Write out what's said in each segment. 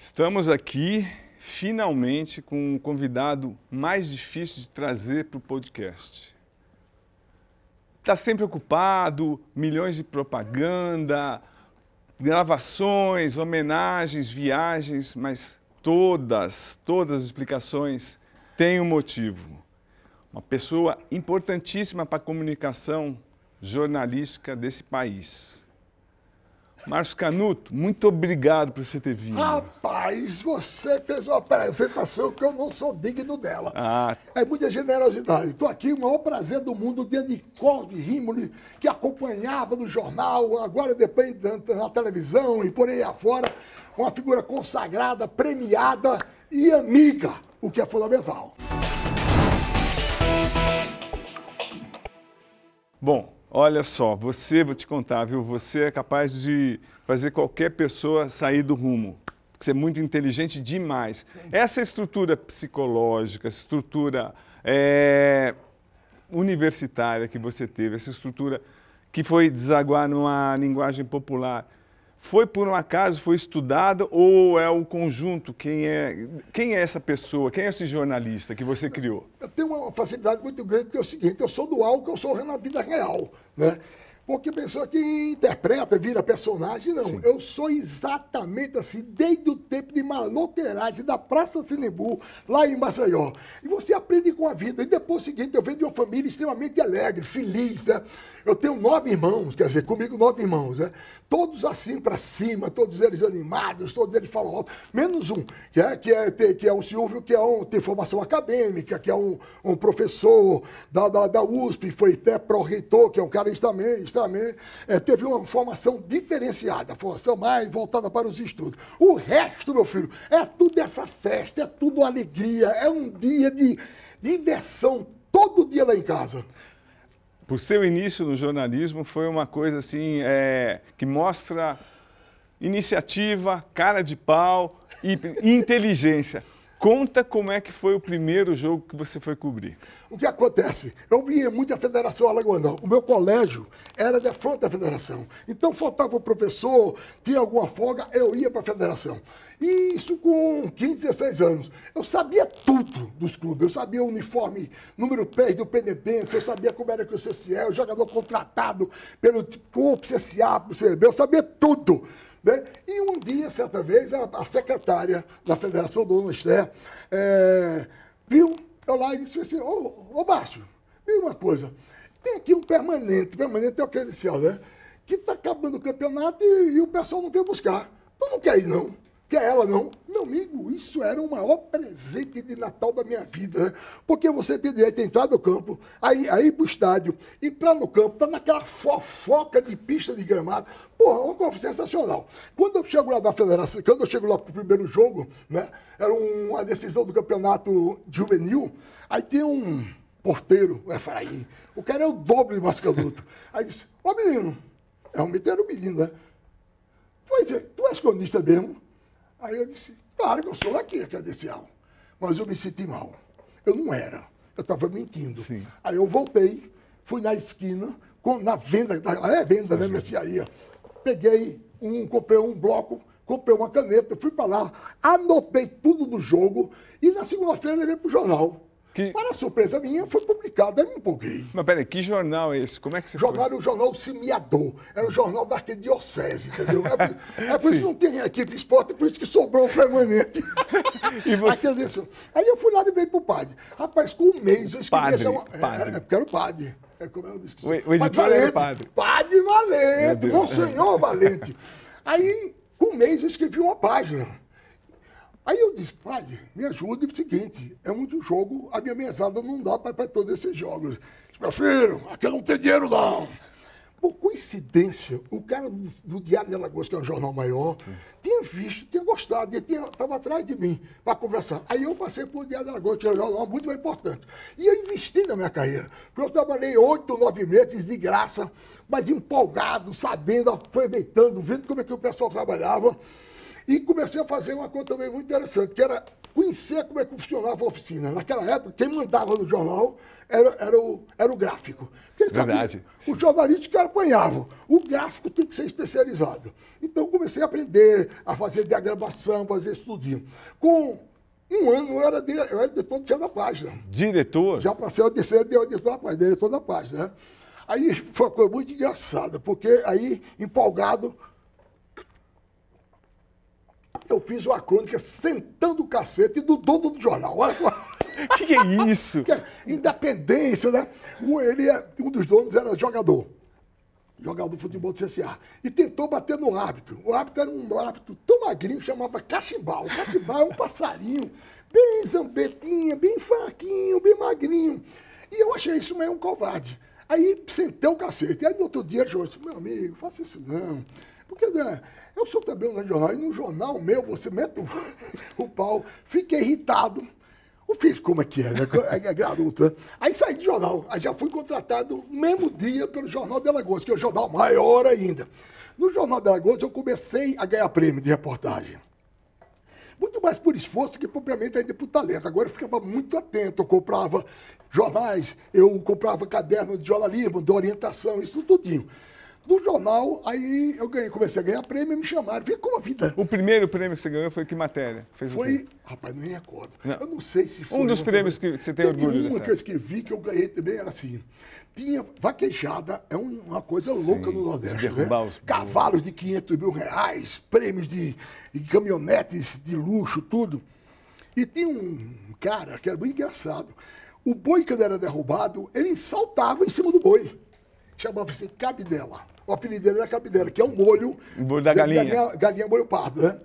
Estamos aqui finalmente com um convidado mais difícil de trazer para o podcast. Está sempre ocupado, milhões de propaganda, gravações, homenagens, viagens, mas todas, todas as explicações têm um motivo. Uma pessoa importantíssima para a comunicação jornalística desse país. Márcio Canuto, muito obrigado por você ter vindo. Rapaz, você fez uma apresentação que eu não sou digno dela. Ah. É muita generosidade. Estou aqui, o maior prazer do mundo, de Nicole Rimoli, que acompanhava no jornal, agora depois na televisão e por aí afora. Uma figura consagrada, premiada e amiga, o que é fundamental. Bom, Olha só, você, vou te contar, viu? Você é capaz de fazer qualquer pessoa sair do rumo. Você é muito inteligente demais. Essa estrutura psicológica, essa estrutura é, universitária que você teve, essa estrutura que foi desaguar numa linguagem popular, foi por um acaso, foi estudada ou é o conjunto? Quem é, quem é essa pessoa? Quem é esse jornalista que você criou? Eu tenho uma facilidade muito grande, porque é o seguinte, eu sou do que eu sou na vida real. Né? Porque pessoa que interpreta, vira personagem, não. Sim. Eu sou exatamente assim, desde o tempo de maloqueiragem da Praça Sinembu, lá em Maceió. E você aprende com a vida. E depois o seguinte, eu venho de uma família extremamente alegre, feliz, né? Eu tenho nove irmãos, quer dizer, comigo nove irmãos, né? Todos assim para cima, todos eles animados, todos eles falam alto, menos um, que é, que é, que é o Silvio, que é um, tem formação acadêmica, que é um, um professor da, da, da USP, foi até pró-reitor, que é um cara também, também é, teve uma formação diferenciada, formação mais voltada para os estudos. O resto, meu filho, é tudo essa festa, é tudo alegria, é um dia de diversão todo dia lá em casa por seu início no jornalismo, foi uma coisa assim é, que mostra iniciativa, cara de pau e inteligência. Conta como é que foi o primeiro jogo que você foi cobrir. O que acontece? Eu via muito a Federação Alagoana. O meu colégio era da fronte da Federação. Então faltava o professor, tinha alguma folga, eu ia para a Federação. E isso com 15, 16 anos. Eu sabia tudo dos clubes. Eu sabia o uniforme número 3 do Penedense, eu sabia como era que o CCE, o jogador contratado pelo corpo CSA, pro CB, eu sabia tudo. Né? E um dia, certa vez, a, a secretária da Federação, Dona Esther, é, viu eu lá e disse assim, ô, ô Márcio, me uma coisa, tem aqui um permanente, permanente é o credencial, né? Que está acabando o campeonato e, e, o pessoal não veio buscar. Tu não quer ir, não? Quer ela, não? Meu amigo, isso era o maior presente de Natal da minha vida, né? Porque você tem direito a entrar no campo, aí, aí pro estádio, entrar no campo, tá naquela fofoca de pista de gramado. Porra, uma coisa sensacional. Quando eu chego lá da federação, quando eu chego lá pro primeiro jogo, né? Era uma decisão do campeonato juvenil, aí tem um porteiro, o Efraim. O cara é o dobro de Mascaluto. Aí disse, ô menino, realmente era o menino, né? Tu és, tu és cronista mesmo? Aí eu disse, claro que eu sou daqui, credencial. Mas eu me senti mal. Eu não era. Eu estava mentindo. Sim. Aí eu voltei, fui na esquina, com, na venda, é venda, né, mercearia. Peguei um, comprei um bloco, comprei uma caneta, fui para lá, anotei tudo do jogo e na segunda-feira levei para o jornal. Que... Para surpresa minha, foi publicado, aí me empolguei. Mas peraí, que jornal é esse? Como é que você jornal foi? Era o jornal Semiador, era o jornal da arquidiocese, entendeu? É por, é por isso que não tem equipe de esporte, por isso que sobrou o permanente. e você... Aí eu fui lá e veio pro padre. Rapaz, com um mês eu escrevi... Padre, uma... padre. É, é, porque era o padre. É como eu disse. O, o editor era o padre. Padre Valente, Monsenhor Valente. Aí, com um mês eu escrevi uma página. Aí eu disse, pai, me ajude o seguinte, é muito jogo, a minha mesada não dá para todos esses jogos. Disse, meu filho, aqui não tem dinheiro não. Por coincidência, o cara do, do Diário de Alagoas, que é um jornal maior, Sim. tinha visto, tinha gostado, estava atrás de mim para conversar. Aí eu passei para o Diário de Alagoas, que é um jornal muito mais importante. E eu investi na minha carreira. Porque eu trabalhei oito, nove meses de graça, mas empolgado, sabendo, aproveitando, vendo como é que o pessoal trabalhava. E comecei a fazer uma coisa também muito interessante, que era conhecer como é que funcionava a oficina. Naquela época, quem mandava no jornal era, era, o, era o gráfico. Verdade. Sabia, os jornalistas que apanhavam. O gráfico tem que ser especializado. Então, comecei a aprender a fazer diagramação, fazer estudinho. Com um ano eu era, eu era diretor de da página. Diretor? Já passei a ser diretor da página, diretor da página. Né? Aí foi uma coisa muito engraçada, porque aí, empolgado, eu fiz uma crônica sentando o cacete do dono do jornal. O que, que, é isso? Que é independência, né? Um, ele é, um dos donos era jogador. Jogador de futebol do CSA. E tentou bater no árbitro. O árbitro era um árbitro tão magrinho, chamava cachimbal. O cachimbal é um passarinho, bem zambetinha, bem fraquinho, bem magrinho. E eu achei isso meio um covarde. Aí sentei o cacete. Aí no outro dia ele disse, meu amigo, faça isso não. Porque né, eu sou também um jornal, e no jornal meu você mete o, o pau. Fiquei irritado. O filho, como é que é, né? É, é garoto, né? Aí saí do jornal. Aí já fui contratado no mesmo dia pelo Jornal de Alagoas, que é o jornal maior ainda. No Jornal de Alagoas eu comecei a ganhar prêmio de reportagem. Muito mais por esforço que propriamente ainda por talento. Agora eu ficava muito atento. Eu comprava jornais, eu comprava cadernos de jornalismo, de orientação, isso tudinho do jornal, aí eu ganhei, comecei a ganhar prêmio e me chamaram. Vê como a vida. O primeiro prêmio que você ganhou foi que matéria? Fez foi. Rapaz, não me recordo. Não. Eu não sei se foi. Um dos prêmios que você tem orgulho Uma que eu escrevi que eu ganhei também era assim. Tinha vaquejada, é uma coisa Sim, louca no Nordeste. Né? Os... Cavalos de 500 mil reais, prêmios de, de caminhonetes de luxo, tudo. E tinha um cara que era bem engraçado. O boi, quando era derrubado, ele saltava em cima do boi. Chamava-se cabidela. O apelido dele era Capidera, que é um molho. O molho da galinha. Galinha, galinha molho pardo, né?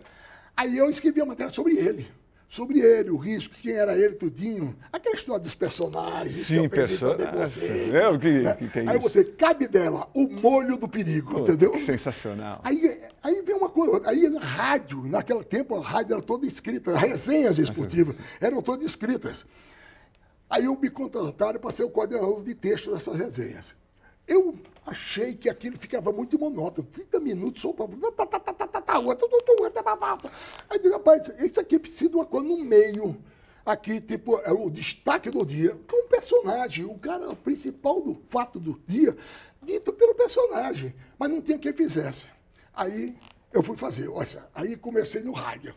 Aí eu escrevi a matéria sobre ele. Sobre ele, o risco, quem era ele, tudinho. Aquela história dos personagens. Sim, personagens. É, o que, né? que, que, é isso? Aí você, cabe dela, o molho do perigo, Pô, entendeu? Que sensacional. Aí, aí vem uma coisa, aí na rádio, naquele tempo a rádio era toda escrita, resenhas esportivas eram todas escritas. Aí eu me contrataram para ser o coordenador de texto dessas resenhas. Eu achei que aquilo ficava muito monótono. 30 minutos só para. Aí digo, rapaz, isso aqui precisa de uma coisa no meio. Aqui, tipo, é o destaque do dia, com um personagem. O cara, o principal do fato do dia, dito pelo personagem. Mas não tinha quem fizesse. Aí eu fui fazer, olha, aí comecei no rádio.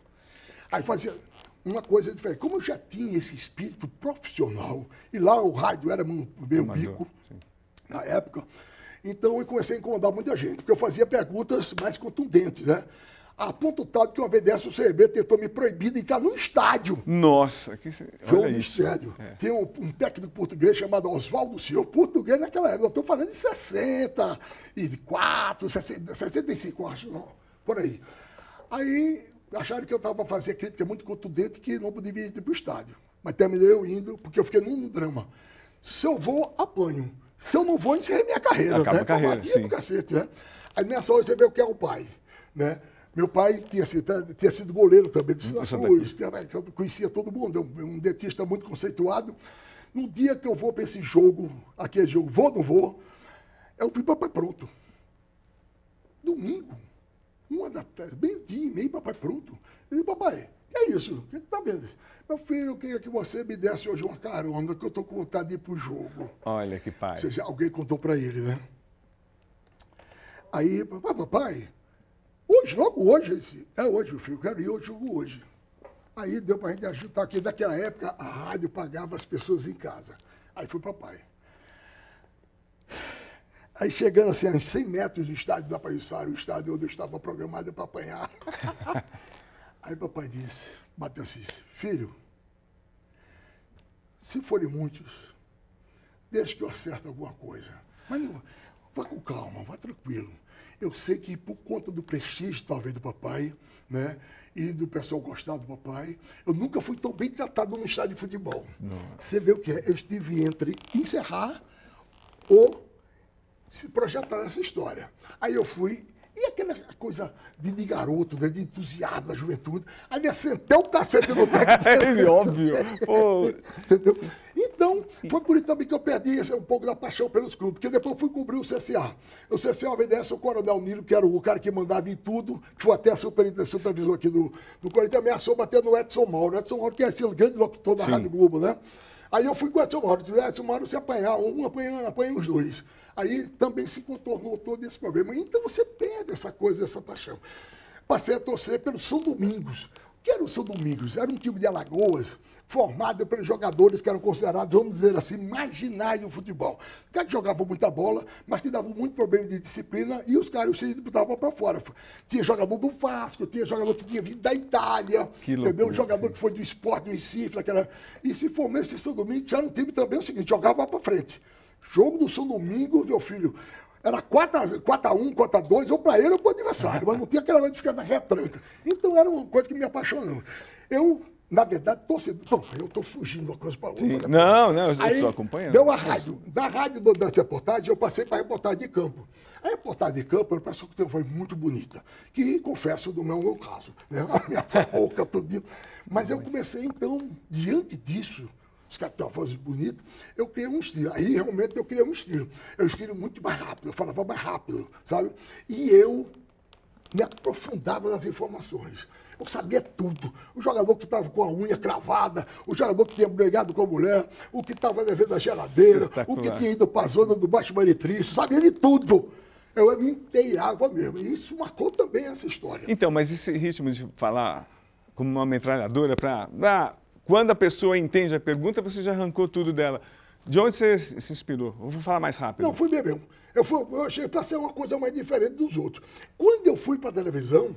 Aí fazia uma coisa diferente. Como eu já tinha esse espírito profissional, e lá o rádio era meu bico, sim. na época, então eu comecei a incomodar muita gente, porque eu fazia perguntas mais contundentes, né? A ponto tal que uma vez dessa o CRB tentou me proibir de entrar no estádio. Nossa, que Foi um mistério. É. Tem um, um, técnico português chamado Oswaldo Silva, português naquela época. Eu estou falando de 64, 65, acho, não, por aí. Aí acharam que eu estava fazendo crítica muito contundente que não podia ir para o estádio. Mas terminei eu indo, porque eu fiquei num drama. Se eu vou, apanho. Se eu não vou, encerrei minha carreira. Acaba né? a carreira, sim. do cacete, né? Aí nessa hora você vê o que é o pai, né? Meu pai tinha sido, tinha sido goleiro também do Santa Cruz, eu conhecia todo mundo, um dentista muito conceituado. No dia que eu vou para esse jogo, aquele jogo, vou ou não vou, eu fui papai pronto. Domingo, uma da tarde, meio-dia e meio, papai pronto. Eu disse, papai, é isso? Está vendo? Meu filho, eu queria que você me desse hoje uma carona, que eu estou com vontade de ir para o jogo. Olha que pai. Ou seja, alguém contou para ele, né? Aí, papai, papai, hoje, logo hoje, disse, é hoje, meu filho, eu quero ir ao jogo hoje. Aí deu para a gente ajudar aqui. Naquela época, a rádio pagava as pessoas em casa. Aí foi papai. Aí chegando assim, a uns 100 metros do estádio da Paissário, o estádio onde eu estava programado para apanhar. Aí papai disse, bateu assim, filho, se forem muitos, deixe que eu acerte alguma coisa. Mas não, vá com calma, vá tranquilo. Eu sei que por conta do prestígio, talvez, do papai, né? E do pessoal gostar do papai, eu nunca fui tão bem tratado no estádio de futebol. Nossa. Você vê o que é? Eu estive entre encerrar ou se projetar essa história. Aí eu fui E aquela coisa de, de garoto, né, de entusiasmo da juventude. Aí me assentei o cacete no técnico. É óbvio. Entendeu? Então, foi por isso também que eu perdi esse, um pouco da paixão pelos clubes, porque depois eu fui cobrir o CCA. O CCA obedece o Coronel Nilo, que era o cara que mandava em tudo, que foi até super, supervisor aqui do, do Corinthians, ameaçou bater no Edson Mauro. O Edson Mauro, que é o grande locutor da Sim. Rádio Globo, né? Aí eu fui com o Edson Mauro. Disse, Edson Mauro, se apanhar um, apanha, apanha os dois. Aí também se contornou todo esse problema. Então você perde essa coisa, essa paixão. Passei a torcer pelo São Domingos. O que era o São Domingos? Era um time de Alagoas formado pelos jogadores que eram considerados, vamos dizer assim, marginais do futebol. Que jogavam muita bola, mas que davam muito problema de disciplina e os caras se disputavam para fora. Tinha jogador do Vasco, tinha jogador que tinha vindo da Itália, Que entendeu? loucura, Um jogador que foi do esporte, do Recife, aquela... E se formou esse São Domingos, já um time também o seguinte, jogava para frente. Jogo do São Domingo, meu filho, era 4x1, 4x2, ou para ele ou para o adversário, mas não tinha aquela coisa de ficar na retranca. Então era uma coisa que me apaixonou. Eu, na verdade, torcedor. Bom, eu estou fugindo de uma coisa para outra. Sim. Não, não, eu estou acompanhando. Deu a rádio. Da rádio do- das reportagens, eu passei para a reportagem de campo. A reportagem de campo, eu penso que foi muito bonita. Que, confesso, não é o meu caso. Né? A minha boca, tudo. Mas eu comecei, então, diante disso, os caras têm uma voz bonita, eu criei um estilo. Aí, realmente, eu criei um estilo. É um estilo muito mais rápido, eu falava mais rápido, sabe? E eu me aprofundava nas informações. Eu sabia tudo. O jogador que estava com a unha cravada, o jogador que tinha brigado com a mulher, o que estava devendo a geladeira, o que tinha ido para a zona do Baixo Maritrício, sabia de tudo. Eu me inteirava mesmo. E isso marcou também essa história. Então, mas esse ritmo de falar como uma metralhadora para. Quando a pessoa entende a pergunta, você já arrancou tudo dela. De onde você se inspirou? Eu vou falar mais rápido. Não, fui mesmo. Eu, fui, eu achei para ser uma coisa mais diferente dos outros. Quando eu fui para a televisão,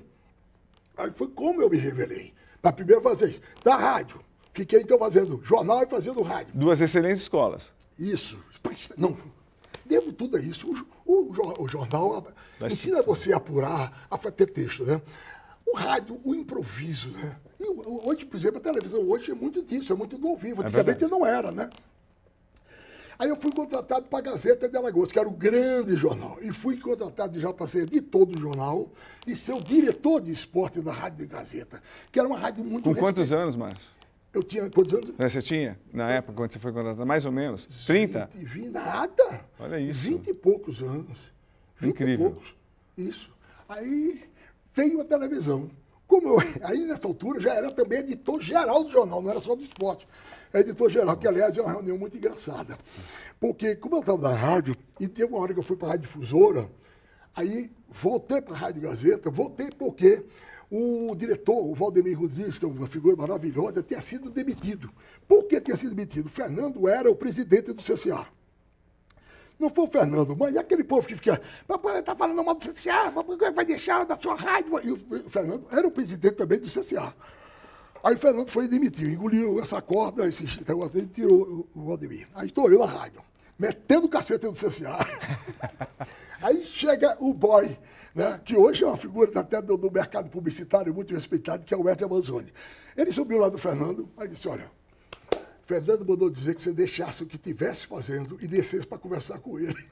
aí foi como eu me revelei. Na primeira vez, da rádio. Fiquei então fazendo jornal e fazendo rádio. Duas excelentes escolas. Isso. Não, devo tudo a isso. O, o o jornal Mas- ensina você a apurar, a ter texto, né? O rádio, o improviso, né? E hoje, por exemplo, a televisão hoje é muito disso, é muito do ao vivo. Antigamente verdade. não era, né? Aí eu fui contratado para a Gazeta de Alagoas, que era o grande jornal. E fui contratado já para ser editor do jornal e ser o diretor de esporte da Rádio de Gazeta, que era uma rádio muito Com quantos respe- anos, Márcio? Eu tinha quantos anos? Né, Você tinha, na época, quando você foi contratado? Mais ou menos? 30? E vi nada. Olha isso. Vinte e poucos anos. Vinte Incrível. E poucos. Isso. Aí veio a televisão. Como eu, aí nessa altura já era também editor geral do jornal, não era só do esporte. É editor geral, que aliás é uma reunião muito engraçada. Porque como eu estava na rádio, e teve uma hora que eu fui para a Rádio Difusora, aí voltei para a Rádio Gazeta, voltei porque o diretor, o Valdemir Rodrigues, que é uma figura maravilhosa, tinha sido demitido. Por que tinha sido demitido? Fernando era o presidente do CCA. Não foi o Fernando, mas aquele povo que fica, papai está falando mal do CCA, papai vai deixar da sua rádio. E o Fernando era o presidente também do CCA. Aí o Fernando foi demitir, engoliu essa corda, esse negócio dele, tirou o Valdemir. Aí estou eu na rádio, metendo o cacete no CCA. Aí chega o boy, né, que hoje é uma figura até do, do mercado publicitário muito respeitado, que é o Ed Amazoni. Ele subiu lá do Fernando, aí disse, olha, Fernando mandou dizer que você deixasse o que estivesse fazendo e descesse para conversar com ele.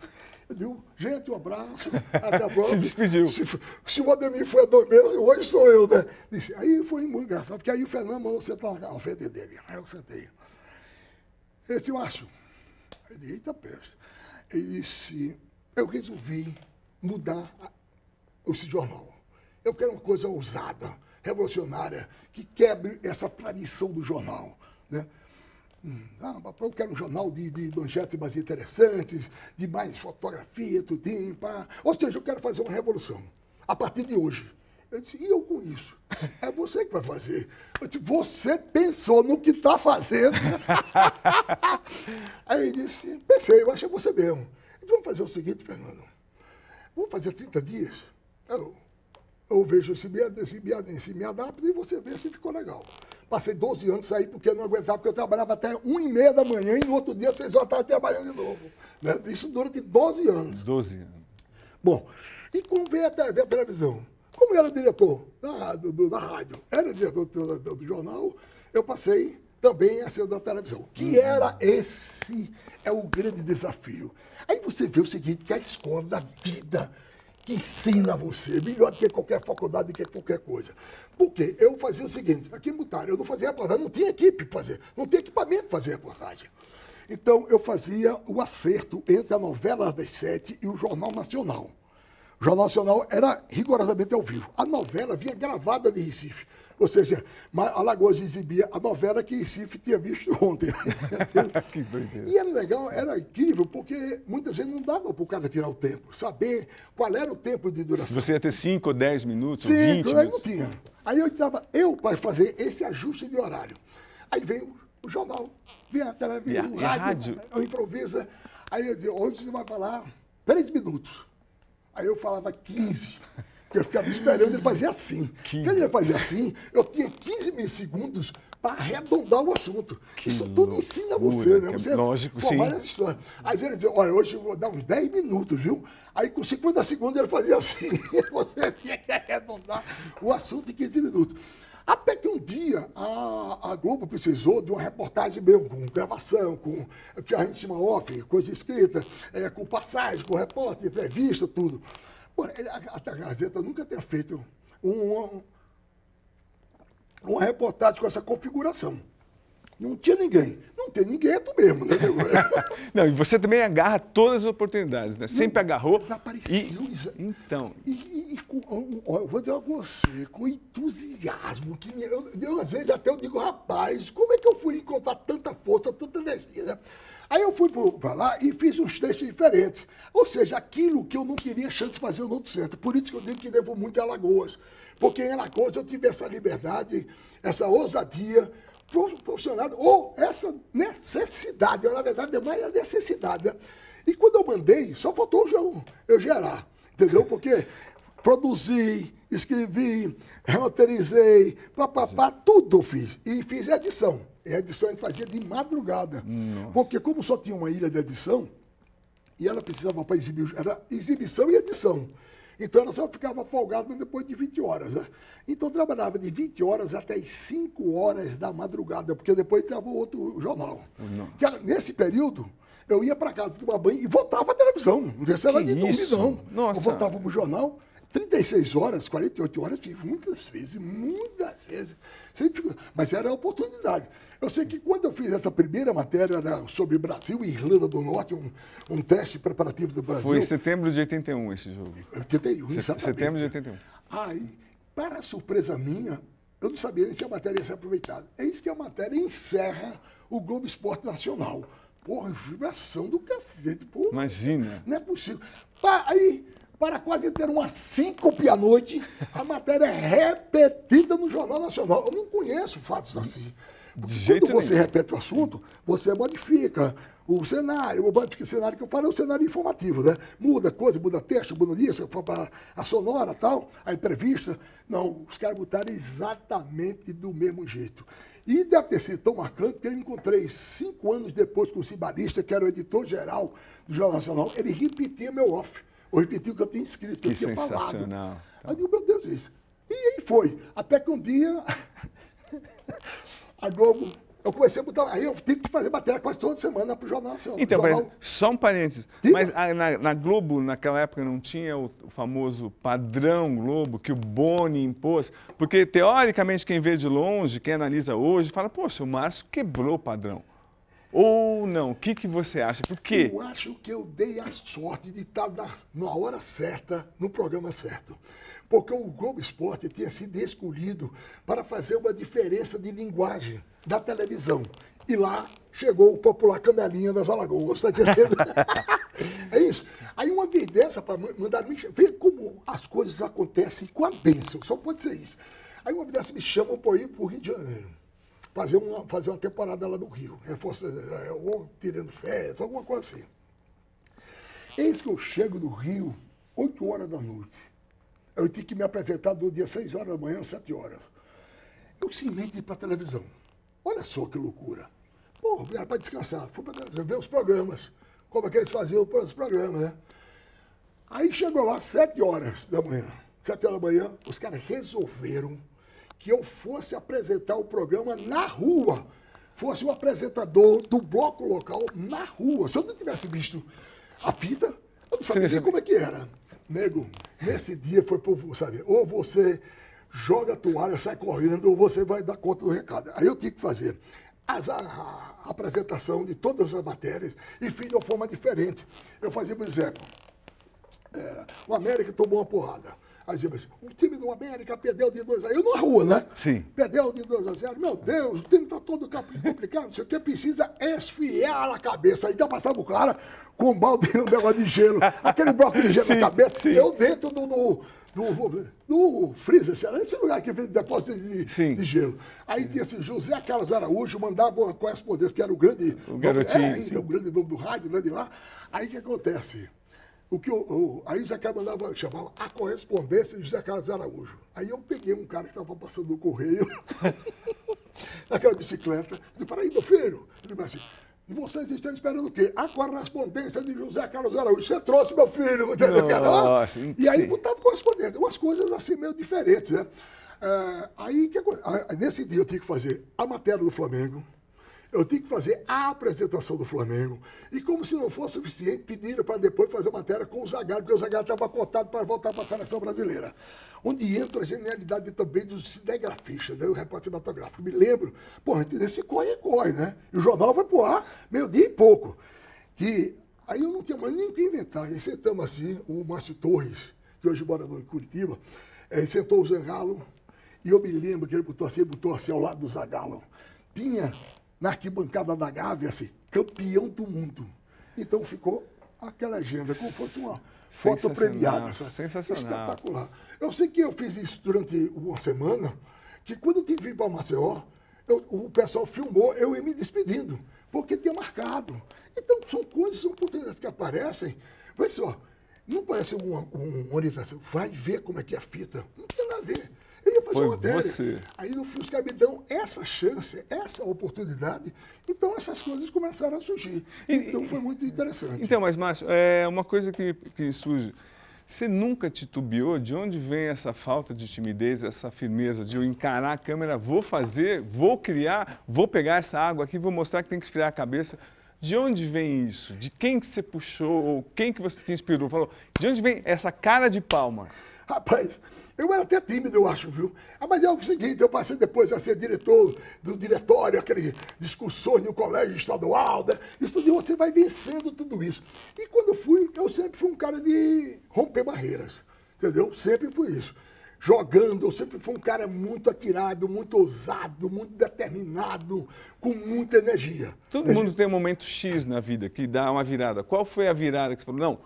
Eu digo, gente, um abraço, até a próxima. Se despediu. Se, se o Ademir foi dois meses, hoje sou eu, né? Disse, aí foi muito engraçado, porque aí o Fernando mandou sentar na frente dele. Aí eu sentei. Ele disse, Márcio, eu disse, eita peste. Ele disse, eu resolvi mudar a- esse jornal. Eu quero uma coisa ousada, revolucionária, que quebre essa tradição do jornal. Né? Hum, Ah, eu quero um jornal de, de manchetes mais interessantes, de mais fotografia, tudinho, pá. Ou seja, eu quero fazer uma revolução, a partir de hoje. Eu disse, e eu com isso? É você que vai fazer. Eu disse, você pensou no que está fazendo. Aí ele disse, pensei, eu que é você mesmo. Então vamos fazer o seguinte, Fernando. Vamos fazer 30 dias. Eu, eu vejo se me, se, me, se me adapta e você vê se ficou legal. Passei 12 anos saí porque eu não aguentava, porque eu trabalhava até 1 e meia da manhã e no outro dia, 6 horas, estava trabalhando de novo. Né? Isso durante 12 anos. 12 anos. Bom, e como veio a, televisão? Como eu era diretor da, do- do- da rádio, era diretor do, do- do jornal, eu passei também a ser da televisão. Que era esse, é o grande desafio. Aí você vê o seguinte, que a escola da vida, que ensina você, melhor do que qualquer faculdade, do que qualquer coisa. Porque eu fazia o seguinte, aqui em Mutário, eu não fazia reportagem, não tinha equipe para fazer, não tinha equipamento para fazer reportagem. Então, eu fazia o acerto entre a novela das sete e o Jornal Nacional. O Jornal Nacional era rigorosamente ao vivo. A novela vinha gravada de Recife. Ou seja, Alagoas exibia a novela que Recife tinha visto ontem. que e era legal, era incrível, porque muitas vezes não dava para o cara tirar o tempo, saber qual era o tempo de duração. Se você ia ter 5 ou 10 minutos, cinco, ou 20 minutos. Aí não tinha. Aí eu entrava, eu para fazer esse ajuste de horário. Aí vem o jornal, vem a televisão, o rádio, eu improvisa. Aí eu dizia, hoje você vai falar 3 minutos. Aí eu falava 15. Porque eu ficava esperando ele fazer assim. Que... Quando ele fazia assim, eu tinha 15 milissegundos para arredondar o assunto. Que Isso tudo loucura, ensina você, né? Você lógico, sim. Essa história. Aí ele dizia, olha, hoje eu vou dar uns 10 minutos, viu? Aí com 50 segundos ele fazia assim. você tinha que arredondar o assunto em 15 minutos. Até que um dia a, a, Globo precisou de uma reportagem mesmo, com gravação, com o que a gente chama off, coisa escrita, é, com passagem, com repórter, entrevista, tudo. A, a Gazeta nunca tinha feito um, um, uma reportagem com essa configuração. Não tinha ninguém. Não tem ninguém, é tu mesmo, né? não, e você também agarra todas as oportunidades, né? Sempre agarrou. Desapareceu. E, então. E, e, e com, eu vou dizer a você, com entusiasmo, que eu, eu, às vezes até eu digo, rapaz, como é que eu fui encontrar tanta força, tanta energia, né? Aí eu fui para lá e fiz uns textos diferentes. Ou seja, aquilo que eu não queria chance de fazer no outro centro. Por isso que eu digo que devo muito a Alagoas. Porque em Alagoas eu tive essa liberdade, essa ousadia, proporcionado, ou essa necessidade, na verdade é mais a necessidade. Né? E quando eu mandei, só faltou eu, eu gerar, entendeu? Porque produzi, escrevi, roteirizei, papapá, tudo eu fiz. E fiz edição. E a edição a gente fazia de madrugada. Nossa. Porque como só tinha uma ilha de edição, e ela precisava para exibir, era exibição e edição. Então ela só ficava folgada depois de 20 horas. Né? Então trabalhava de 20 horas até as 5 horas da madrugada, porque depois entrava outro jornal. Que, nesse período, eu ia para casa tomar banho e voltava à televisão. Não deixava de dormir, não. Nossa. Eu voltava para o jornal, 36 horas, 48 horas, fiz muitas vezes, muitas vezes. Mas era a oportunidade. Eu sei que quando eu fiz essa primeira matéria era sobre Brasil e Irlanda do Norte, um, um teste preparativo do Brasil. Foi em setembro de 81 esse jogo. 81, exatamente. Setembro de 81. Aí, para surpresa minha, eu não sabia nem se a matéria ia ser aproveitada. É isso que a matéria encerra o Globo Esporte Nacional. Porra, vibração do cacete. Porra, Imagina. Não é possível. Aí, para quase ter uma síncope à noite, a matéria é repetida no Jornal Nacional. Eu não conheço fatos assim. De Quando você nenhum. repete o assunto, você modifica o cenário. O cenário que eu falo é o cenário informativo, né? Muda coisa, muda texto, muda isso, para a sonora tal, a entrevista. Não, os caras botaram exatamente do mesmo jeito. E deve ter sido tão marcante que eu encontrei cinco anos depois com o Cibarista, que era o editor-geral do Jornal Nacional, ele repetia meu off. Eu repetia o que eu tinha escrito, que, eu tinha sensacional. falado. Aí eu digo, meu Deus, isso. E aí foi. Até que um dia a Globo. Eu comecei a botar. Aí eu tive que fazer matéria quase toda semana para o Jornal Nacional. Então, jornal... mas, só um parênteses. Mas a, na, na, Globo, naquela época, não tinha o, o, famoso padrão Globo que o Boni impôs? Porque, teoricamente, quem vê de longe, quem analisa hoje, fala: poxa, o Márcio quebrou o padrão. Ou não? O que, que você acha? Por quê? Eu acho que eu dei a sorte de estar na, na hora certa, no programa certo porque o Globo Esporte tinha sido escolhido para fazer uma diferença de linguagem da televisão. E lá chegou o popular Canelinha das Alagoas, tá entendendo? é isso. Aí uma vez dessa, para mandar me ver como as coisas acontecem com a bênção, só pode ser isso. Aí uma vez dessa me chamam para ir para o Rio de Janeiro, fazer uma, fazer uma temporada lá no Rio, reforço, é, ou tirando férias, alguma coisa assim. Eis que eu chego no Rio, 8 horas da noite eu tinha que me apresentar do dia 6 horas da manhã, 7 horas. Eu simplesmente para a televisão. Olha só que loucura. Pô, era para descansar. Fui para ver os programas. Como é que eles faziam os programas, né? Aí chegou lá 7 horas da manhã. 7 horas da manhã, os caras resolveram que eu fosse apresentar o programa na rua. Fosse o apresentador do bloco local na rua. Se eu não tivesse visto a fita, eu não sabia como é que era. Nego, nesse dia foi por, sabe, ou você joga a toalha, sai correndo, ou você vai dar conta do recado. Aí eu tinha que fazer as, a, a, apresentação de todas as matérias e fiz de uma forma diferente. Eu fazia, por exemplo, é, o América tomou uma porrada. Aí dizia, assim, o time do América perdeu de 2 a 0. Eu na rua, né? Sim. Perdeu de 2 a 0. Meu Deus, o time está todo complicado. Não sei o que, precisa esfriar a cabeça. Aí já passava o cara com um balde um negócio de gelo, aquele bloco de gelo sim, na cabeça. Sim. Eu dentro do, do, do, do freezer, era esse lugar que fez depósito de, de, gelo. Aí tinha assim, José Carlos Araújo mandava uma correspondência, que era o grande. O garotinho. É, ainda, o grande nome do rádio, né, de lá. Aí o que acontece? O que eu, eu, aí o Zé Carlos mandava, chamava a correspondência de José Carlos Araújo. Aí eu peguei um cara que estava passando no correio, naquela bicicleta, e falei, meu filho, ele disse assim, e vocês estão esperando o quê? A correspondência de José Carlos Araújo. Você trouxe, meu filho, entendeu? Nossa, e aí botava correspondência. Umas coisas assim meio diferentes, né? É, aí, que, nesse dia eu tinha que fazer a matéria do Flamengo, eu tinha que fazer a apresentação do Flamengo. E como se não fosse suficiente, pediram para depois fazer matéria com o Zagallo, porque o Zagallo estava cotado para voltar para a seleção brasileira. Onde entra a genialidade também dos cinegrafistas, né, o repórter cinematográfico. Me lembro, pô, a gente nesse corre corre, né? E o jornal foi pro ar meio-dia e pouco. Que aí eu não tinha mais nem o que inventar. Aí sentamos assim, o Márcio Torres, que hoje mora em Curitiba, é, sentou o Zangalo, e eu me lembro que ele botou assim, botou assim ao lado do Zagalo. Tinha na arquibancada da Gávea, assim, campeão do mundo. Então ficou aquela agenda, como fosse uma foto premiada. Sensacional. Espetacular. Eu sei que eu fiz isso durante uma semana, que quando eu tive para Maceió, eu, o pessoal filmou eu ia me despedindo, porque tinha marcado. Então, são coisas, são oportunidades que aparecem. Mas só, não parece uma, uma orientação. Vai ver como é que é a fita. Não tem nada a ver. Eu ia fazer Foi uma matéria. Você. Aí no fim os caras me dão essa chance, essa oportunidade. Então essas coisas começaram a surgir. E, então foi muito interessante. Então, mas Márcio, é uma coisa que, que surge. Você nunca titubeou? De onde vem essa falta de timidez, essa firmeza de eu encarar a câmera, vou fazer, vou criar, vou pegar essa água aqui, vou mostrar que tem que esfriar a cabeça? De onde vem isso? De quem que você puxou? Quem que você te inspirou? Falou, de onde vem essa cara de palma? Rapaz, eu era até tímido, eu acho, viu? Ah, mas é o seguinte, eu passei depois a ser diretor do diretório, aquelas discussões no colégio estadual, né? Isso de você vai vencendo tudo isso. E quando eu fui, eu sempre fui um cara de romper barreiras, entendeu? Sempre fui isso. Jogando, eu sempre fui um cara muito atirado, muito ousado, muito determinado, com muita energia. Todo mundo tem um momento X na vida que dá uma virada. Qual foi a virada que você falou, não,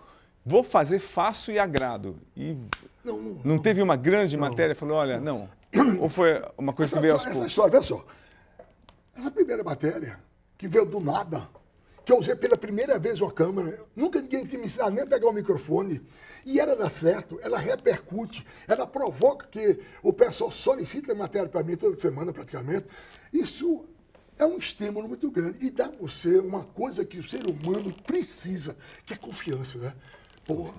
vou fazer fácil e agrado? E não, não, não teve uma grande não, matéria? Falou, olha, não. Ou foi uma coisa essa, que veio aos poucos? Essa história, vê só. Essa primeira matéria, que veio do nada, que eu usei pela primeira vez uma câmera, nunca ninguém tinha me ensinado nem a pegar o microfone, e ela dá certo, ela repercute, ela provoca que o pessoal solicita matéria para mim toda semana praticamente. Isso é um estímulo muito grande e dá a você uma coisa que o ser humano precisa, que é confiança, né? Porra.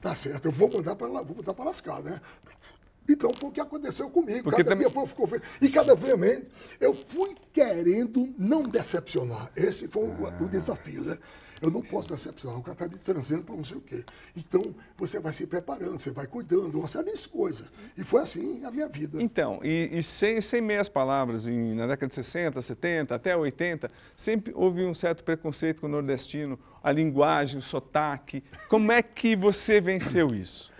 Tá certo, eu vou mandar para vou mandar para lascar, né? Então foi o que aconteceu comigo. Porque cada também... ficou E cada vez eu fui querendo não decepcionar. Esse foi o, ah. o desafio, né? Eu não posso decepcionar, o cara está me trazendo para não sei o quê. Então, você vai se preparando, você vai cuidando, uma série de coisas. E foi assim a minha vida. Então, e, e sem, sem meias palavras, em, na década de 60, 70, até 80, sempre houve um certo preconceito com o nordestino, a linguagem, o sotaque. Como é que você venceu isso?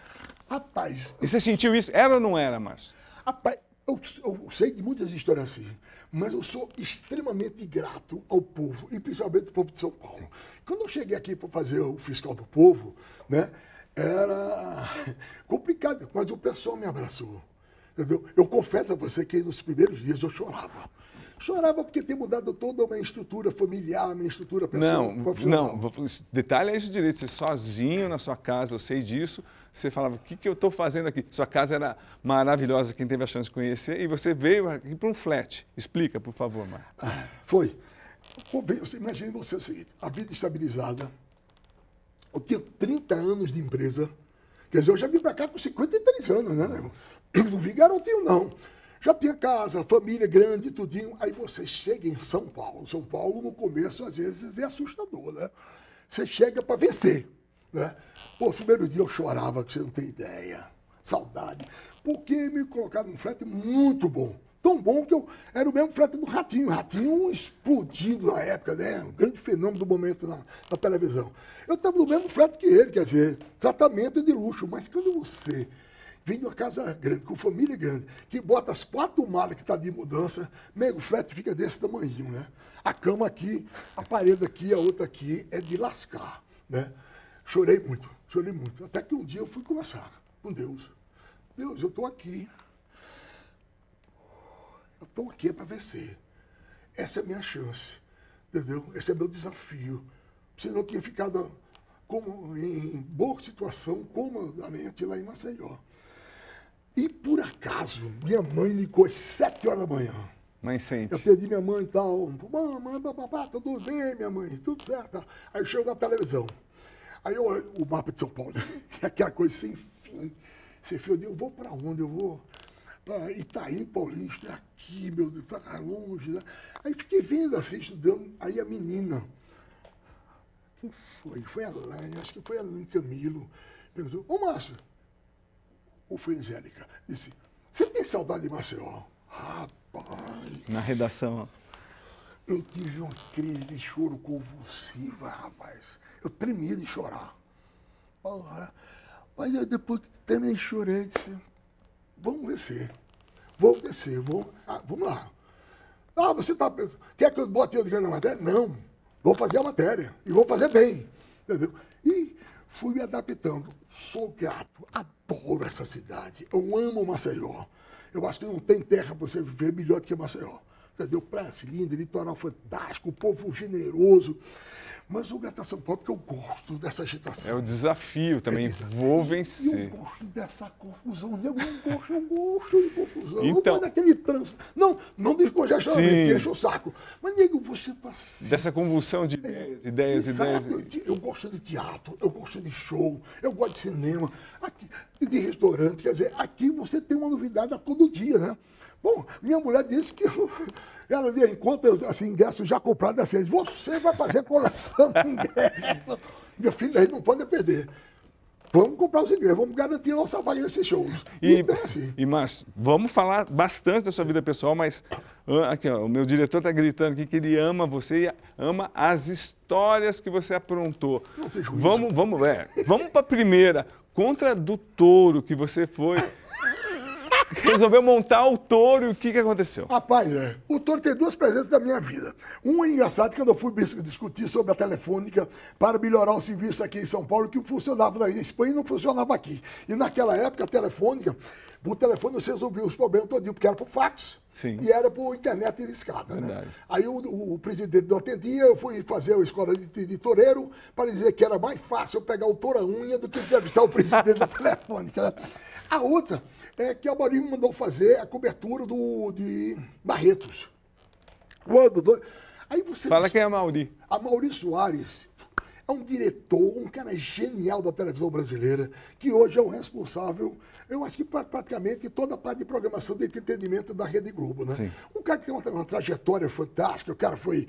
Rapaz. E você sentiu isso? Era ou não era, Márcio? Rapaz, eu, eu, sei de muitas histórias assim, mas eu sou extremamente grato ao povo, e principalmente ao povo de São Paulo. Quando eu cheguei aqui para fazer o fiscal do povo, né, era complicado, mas o pessoal me abraçou. Entendeu? Eu confesso a você que nos primeiros dias eu chorava. Chorava porque tinha mudado toda a minha estrutura familiar, minha estrutura pessoal. Não, não, detalhe é isso direito. Você sozinho na sua casa, eu sei disso. Você falava, o que, que eu estou fazendo aqui? Sua casa era maravilhosa, quem teve a chance de conhecer, e você veio aqui para um flat. Explica, por favor, Mar. Ah, foi. Você imagine você o seguinte, a vida estabilizada. Eu tinha 30 anos de empresa. Quer dizer, eu já vim para cá com 53 anos, né? Eu não vim garotinho, não. Já tinha casa, família grande, tudinho. Aí você chega em São Paulo. São Paulo, no começo, às vezes, é assustador, né? Você chega para vencer. Né? Pô, primeiro dia eu chorava, que você não tem ideia. Saudade. Porque me colocaram num frete muito bom. Tão bom que eu era o mesmo frete do Ratinho. Ratinho explodindo na época, né? Um grande fenômeno do momento na, na televisão. Eu estava no mesmo frete que ele, quer dizer, tratamento de luxo. Mas quando você vem de uma casa grande, com família grande, que bota as quatro malas que está de mudança, o frete fica desse tamanho, né? A cama aqui, a parede aqui, a outra aqui, é de lascar, né? Chorei muito, chorei muito. Até que um dia eu fui conversar com Deus. Deus, eu estou aqui. Eu estou aqui para vencer. Essa é a minha chance, entendeu? Esse é meu desafio. Se não tinha ficado como, em boa situação, comodamente lá em Maceió. E por acaso, minha mãe ligou às sete horas da manhã. Mãe sente. Eu perdi minha mãe e tal. Mamãe, papapá, tudo bem, minha mãe, tudo certo. Aí chegou na televisão. Aí eu, o mapa de São Paulo, aquela coisa sem fim. Sem fim, eu digo, eu vou para onde? Eu vou para Itaim Paulista, aqui, meu Deus, para longe. Né? Aí fiquei vendo assim, estudando. Aí a menina, quem foi? Foi a Laine, acho que foi a Laine Camilo. Perguntou, ô Márcio, ou foi a Angélica? Disse, você tem saudade de Maceió? Rapaz. Na redação. Eu tive uma crise de choro convulsiva, rapaz. Eu tremia de chorar. Mas eu, depois que terminei chorei, disse, vamos descer. Vou descer, vou, ah, vamos lá. Ah, você está. Quer que eu bote eu na matéria? Não. Vou fazer a matéria. E vou fazer bem. Entendeu? E fui me adaptando. Sou grato, adoro essa cidade. Eu amo Maceió. Eu acho que não tem terra para você viver melhor do que Maceió. Entendeu? Praia linda, litoral fantástico, povo generoso. Mas o Grata São Paulo, porque eu gosto dessa agitação. É o desafio também, é desafio. vou vencer. Eu gosto dessa confusão, eu gosto, eu gosto de confusão. Então, eu gosto daquele trânsito. Não, não descongestionamento, que enche o saco. Mas, nego, você tá... Dessa convulsão de ideias, é, ideias, ideias. Eu gosto de teatro, eu gosto de show, eu gosto de cinema, aqui, de restaurante. Quer dizer, aqui você tem uma novidade a todo dia, né? Bom, minha mulher disse que eu, ela via enquanto assim, ingresso já comprado assim, você vai fazer coleção de ingressos. Meu filho, aí não pode perder. Vamos comprar os ingressos, vamos garantir a nossa vaga nesses shows. E, então, assim. e Márcio, vamos falar bastante da sua vida pessoal, mas aqui, ó, o meu diretor está gritando aqui que ele ama você e ama as histórias que você aprontou. Não tem juízo. Vamos, vamos, é, vamos para a primeira. Contra do touro que você foi resolveu montar o touro e o que, que aconteceu? Rapaz, é, o touro tem duas presenças da minha vida. Um é engraçado quando eu fui discutir sobre a telefônica para melhorar o serviço aqui em São Paulo, que funcionava na Espanha e não funcionava aqui. E naquela época, a telefônica, por telefone você resolvia os problemas todinho, porque era por fax. Sim. E era por internet de escada. Né? Aí o, o, presidente não atendia, eu fui fazer a escola de, de toureiro para dizer que era mais fácil eu pegar o touro unha do que entrevistar o presidente da telefônica. Né? A outra é que a Mauri me mandou fazer a cobertura do, de Barretos. Quando, aí você Fala quem é a Mauri. A Mauri Soares é um diretor, um cara genial da televisão brasileira, que hoje é o responsável, eu acho que praticamente toda a parte de programação de entretenimento da Rede Globo, né? Sim. Um cara que tem uma, uma trajetória fantástica, o cara foi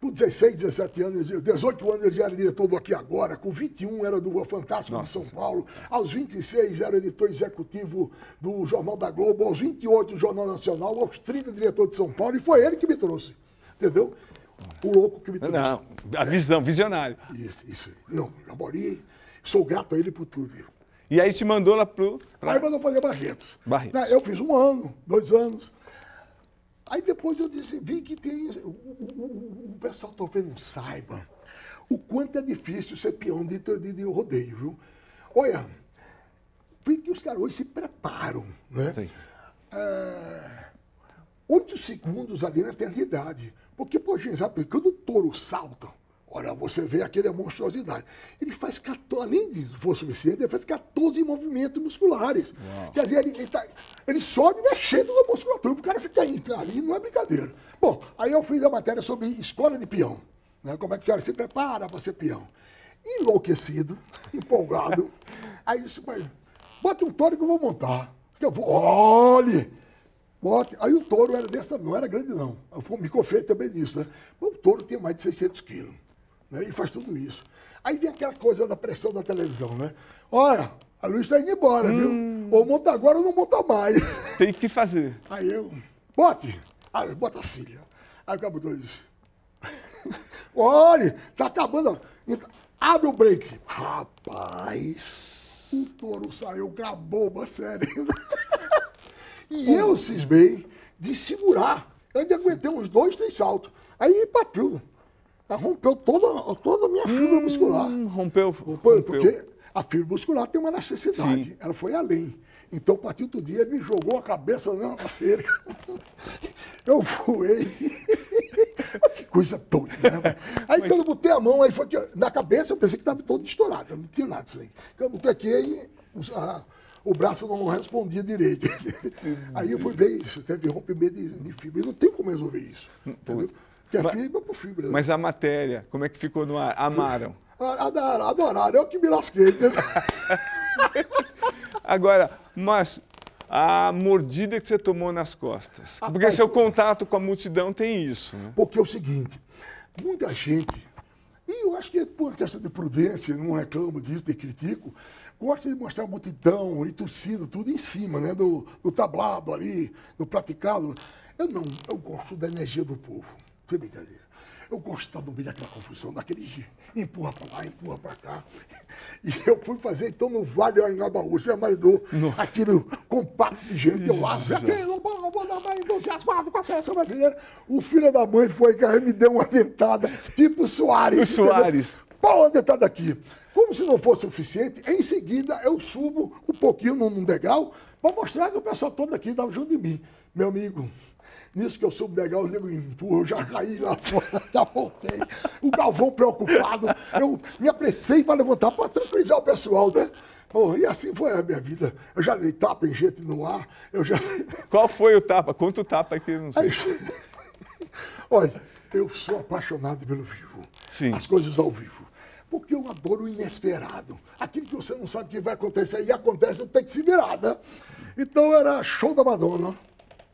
com 16, 17 anos, 18 anos ele já era diretor do Aqui Agora, com 21 era do Fantástico Nossa, de São Paulo, aos 26 era editor executivo do Jornal da Globo, aos 28 do Jornal Nacional, aos 30 diretor de São Paulo, e foi ele que me trouxe, entendeu? O louco que me trouxe. Não, a visão, visionário. Isso, isso. Não, Jamori, sou grato a ele por tudo. E aí te mandou lá pro... Pra... Aí mandou fazer Barretos. Barretos. Eu fiz um ano, dois anos. Aí depois eu disse, vi que tem. O, o, o pessoal talvez não saiba o quanto é difícil ser peão de, de, de rodeio, viu? Olha, vi que os caras hoje se preparam, né? Sim. É, oito segundos ali na eternidade. Porque, pô, gente, sabe, quando o touro salta, Olha, você vê aquele monstruosidade. Ele faz 14, além de for suficiente, ele faz 14 movimentos musculares. Uau. Quer dizer, ele, ele, tá, ele sobe mexendo na musculatura, o cara fica aí, ali não é brincadeira. Bom, aí eu fiz a matéria sobre escola de peão. Né? Como é que o cara se prepara para ser peão. Enlouquecido, empolgado. aí disse, mas bota um touro que eu vou montar. Eu vou, olhe! Bote. Aí o touro era dessa, não era grande não. Eu me confei também nisso, né? Mas o touro tinha mais de 600 quilos. Né? e faz tudo isso. Aí vem aquela coisa da pressão da televisão, né? Olha, a luz está indo embora, hum. viu? Ou monta agora ou não monta mais. Tem que fazer. Aí eu, bote. Aí bota a Cília. Aí o cabo dois. Olha, tá acabando. Então, abre o break. Rapaz, o touro saiu com a bomba séria. e eu cismei de segurar. Eu ainda aguentei uns dois, três saltos. Aí partiu. Rompeu toda, toda a minha fibra hum, muscular. Rompeu, rompeu. Porque a fibra muscular tem uma necessidade. Sim. Ela foi além. Então, a partir do dia, ele me jogou a cabeça na cerca. Eu voei. que coisa doida, né? Aí, Mas... quando eu botei a mão, aí foi que, na cabeça, eu pensei que estava todo estourado. Não tinha nada disso aí. Quando eu botei aqui, aí, a, o braço não respondia direito. aí eu fui ver isso. Teve rompimento de, de fibra. E não tem como resolver isso. Entendeu? Fibra é por fibra. Né? Mas a matéria, como é que ficou no ar? Amaram? Adoraram, adoraram. Eu que me lasquei. Agora, mas a mordida que você tomou nas costas. Porque Rapaz, seu contato com a multidão tem isso. Né? Porque é o seguinte, muita gente, e eu acho que é por questão de prudência, não reclamo disso, nem critico, gosta de mostrar a multidão e torcida, tudo em cima, né? Do, do tablado ali, do praticado. Eu não, eu gosto da energia do povo. Sem brincadeira. Eu gostava no meio daquela confusão, daquele empurra para lá, empurra para cá. E eu fui fazer então no Vale Anhangabaú, você imaginou aquele compacto de gente, eu lá, aqui, não vou, vou dar mais entusiasmado com a seleção brasileira. O filho da mãe foi que me deu uma dentada, tipo Soares. O Soares. Pô, uma dentada aqui. Como se não fosse suficiente, em seguida eu subo um pouquinho num degrau para mostrar que o pessoal todo aqui estava junto de mim. Meu amigo, Nisso que eu soube legal, o nego empurra, eu já caí lá fora, já voltei. O Galvão preocupado, eu me apressei para levantar, para tranquilizar o pessoal, né? Bom, e assim foi a minha vida. Eu já dei tapa em gente no ar, eu já... Qual foi o tapa? Quanto tapa aqui, não sei. Olha, eu sou apaixonado pelo vivo. Sim. As coisas ao vivo. Porque eu adoro o inesperado. Aquilo que você não sabe que vai acontecer e acontece, tem que se virar, né? Então era show da Madonna.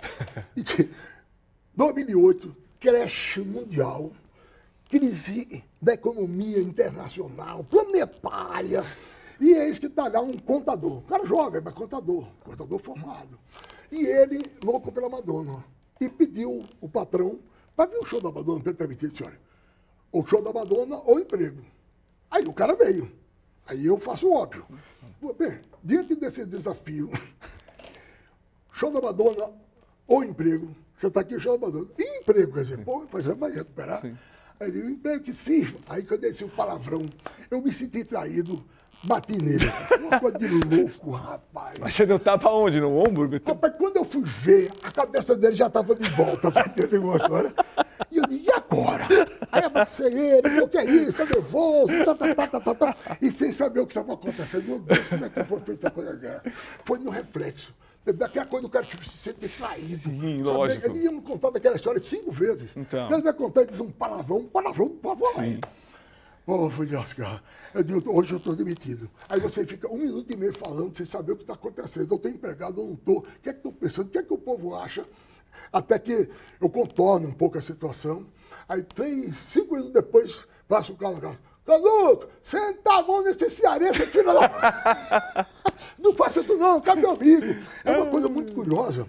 2008, creche mundial, crise da economia internacional, planetária. E eis que está lá um contador, um cara jovem, mas contador, contador formado. E ele, louco pela Madonna, e pediu o patrão para ver o show da Madonna, para ele permitir, senhora, o show da Madonna ou emprego. Aí o cara veio. Aí eu faço o óbvio. Bem, diante desse desafio, show da Madonna ou emprego, você está aqui, da Madonna. E emprego, quer dizer, pô, você vai recuperar. Sim. Aí ele, o emprego que sirva. Aí quando eu disse o palavrão, eu me senti traído, bati nele. Uma coisa de louco, rapaz. Mas você não estava onde? No ombro? Rapaz, quando eu fui ver, a cabeça dele já estava de volta para entender uma história. E eu disse, e agora? Aí abracei ele, o que é isso? Está nervoso, tá, tá, tá, tá, tá, tá. E sem saber o que estava acontecendo. Meu Deus, como é que foi feita a coisa dessa? Foi no reflexo. Daquela coisa do cara que se sente traído. Sim, lógico. Ele ia me contar daquela história cinco vezes. Então. Ele vai contar e diz um palavrão, um palavrão, um palavrão. Sim. Ô, oh, Oscar, eu digo, hoje eu estou demitido. Aí você fica um minuto e meio falando sem saber o que está acontecendo. Eu estou empregado, eu não estou. O que é que estou pensando? O que é que o povo acha? Até que eu contorno um pouco a situação. Aí, três, cinco minutos depois, passo o carro no carro. Canuto, senta a mão nesse cearense, filho da... não faça isso não, cadê meu amigo? É uma coisa muito curiosa,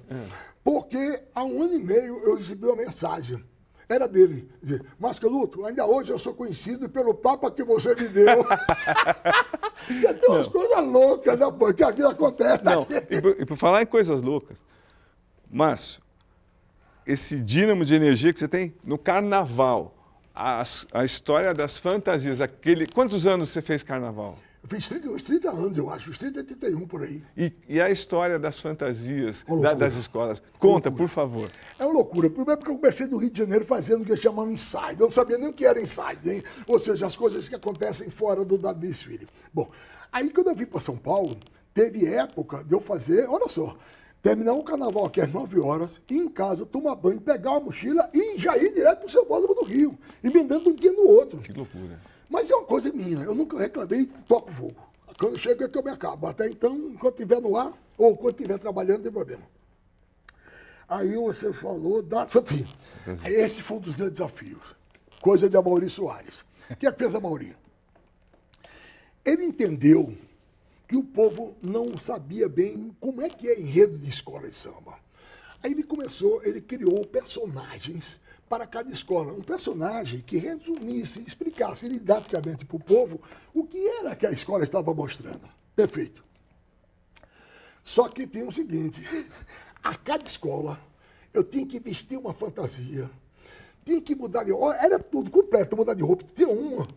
porque há um ano e meio eu recebi uma mensagem. Era dele, dizer, mas Canuto, ainda hoje eu sou conhecido pelo Papa que você me deu. e tem umas coisas loucas, né, pô, que a vida acontece. Não, e por, e por falar em coisas loucas, Márcio, esse dínamo de energia que você tem no carnaval, a, a história das fantasias. Aquele, quantos anos você fez carnaval? Eu fiz 30, uns 30 anos, eu acho, uns 30 31 por aí. E, e a história das fantasias da, das escolas? Conta, por favor. É uma loucura. Primeiro porque eu comecei no Rio de Janeiro fazendo o que chamam inside. Eu não sabia nem o que era inside, hein? ou seja, as coisas que acontecem fora do da desfile. Bom, aí quando eu vim para São Paulo, teve época de eu fazer, olha só, terminar o carnaval aqui às 9 horas, ir em casa, tomar banho, pegar uma mochila e já ir direto para o seu bódromo do Rio, emendando um dia no outro. Que loucura. Mas é uma coisa minha, eu nunca reclamei, toco fogo. Quando chego é que eu me acabo. Até então, enquanto estiver no ar, ou quando estiver trabalhando, não tem problema. Aí você falou da. Assim, esse foi um dos grandes desafios. Coisa de Maurício Soares. O que é que fez a Mauri? Ele entendeu que o povo não sabia bem como é que é enredo de escola de samba. Aí ele começou, ele criou personagens para cada escola. Um personagem que resumisse, explicasse didaticamente para o povo o que era que a escola estava mostrando. Perfeito. Só que tem o seguinte: a cada escola eu tinha que vestir uma fantasia, tinha que mudar de roupa, era tudo completo, mudar de roupa. Tinha uma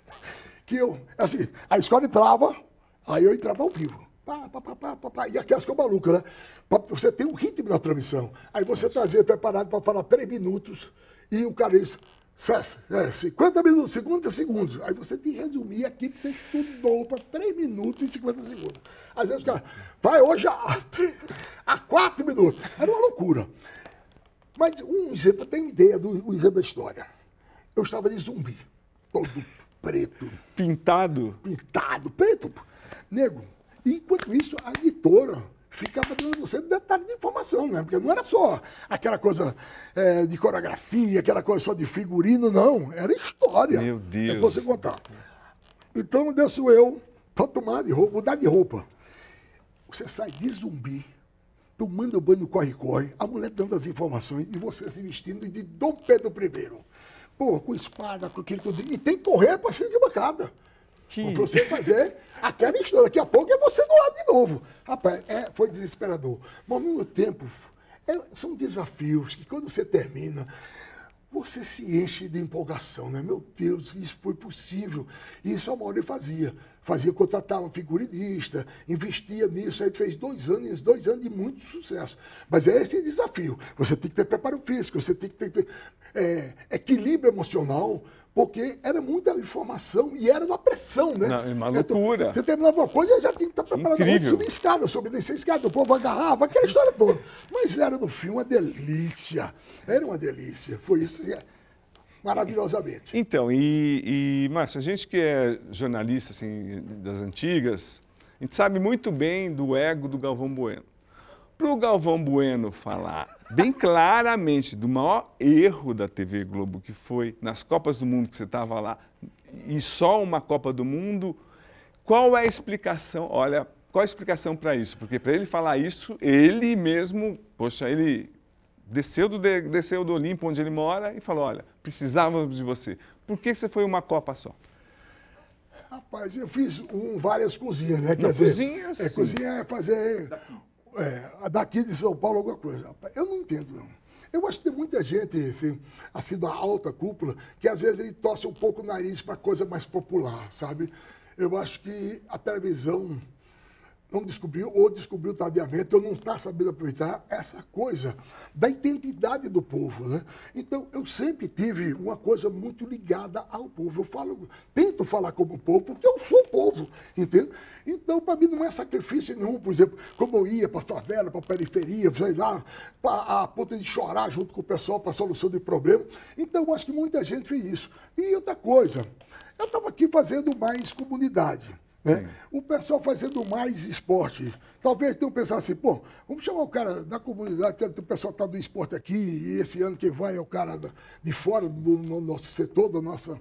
que eu, assim, a escola entrava, aí eu entrava ao vivo. Pá, pá, pá, pá, pá, e aquelas ficam malucas, né? Você tem um ritmo na transmissão. Aí você está preparado para falar três minutos e o cara diz, é, 50 minutos, 50 segundos. Aí você tem que resumir aquilo que você estudou para 3 minutos e 50 segundos. Às vezes o cara vai hoje a, a 4 minutos. Era uma loucura. Mas um exemplo, tem ideia do exemplo da história. Eu estava de zumbi, todo preto. Pintado? Pintado, preto. Nego. Enquanto isso, a editora ficava dando você detalhe de informação, né? Porque não era só aquela coisa é, de coreografia, aquela coisa só de figurino, não. Era história. Meu Deus. É você contar. Então, desço eu para tomar de roupa, mudar de roupa. Você sai de zumbi, tomando banho no corre-corre, a mulher dando as informações e você se vestindo de Dom Pedro I. Pô, com espada, com aquilo tudo. E tem que correr para cima de bancada. Que... Para você fazer aquela história. Daqui a pouco é você do lado de novo. Rapaz, é, foi desesperador. Mas ao mesmo tempo, é, são desafios que quando você termina, você se enche de empolgação, né? Meu Deus, isso foi possível. Isso a Mauri fazia. Fazia, contratava figurinista, investia nisso, aí fez dois anos, dois anos de muito sucesso. Mas é esse desafio. Você tem que ter preparo físico, você tem que ter é, equilíbrio emocional, porque era muita informação e era uma pressão, né? Não, é uma loucura. Você terminava uma coisa já tinha que estar preparado para subir escada, subir descer escada, o povo agarrava, aquela história toda. Mas era no fim uma delícia. Era uma delícia. Foi isso é, maravilhosamente. Então, e, e Márcio, a gente que é jornalista assim, das antigas, a gente sabe muito bem do ego do Galvão Bueno. Para o Galvão Bueno falar bem claramente do maior erro da TV Globo, que foi nas Copas do Mundo que você estava lá, e só uma Copa do Mundo, qual é a explicação? Olha, qual a explicação para isso? Porque para ele falar isso, ele mesmo, poxa, ele desceu do, desceu do Olimpo, onde ele mora, e falou: olha, precisávamos de você. Por que você foi uma Copa só? Rapaz, eu fiz um, várias cozinhas, né? Quer Não, dizer, cozinha, é, cozinha é fazer é, daqui de São Paulo alguma coisa. Eu não entendo, não. Eu acho que tem muita gente, assim, assim da alta cúpula, que às vezes ele torce um pouco o nariz para coisa mais popular, sabe? Eu acho que a televisão não descobriu ou descobriu tardiamente ou não está sabendo aproveitar essa coisa da identidade do povo, né? Então, eu sempre tive uma coisa muito ligada ao povo. Eu falo, tento falar como povo, porque eu sou povo, entende? Então, para mim não é sacrifício nenhum, por exemplo, como eu ia para a favela, para a periferia, sei lá, pra, a ponto de chorar junto com o pessoal para a solução de problema. Então, acho que muita gente fez isso. E outra coisa, eu estava aqui fazendo mais comunidade. Né? O pessoal fazendo mais esporte. Talvez tenham pensado assim, pô, vamos chamar o cara da comunidade, que o pessoal está do esporte aqui, e esse ano quem vai é o cara de fora do nosso setor, da nossa,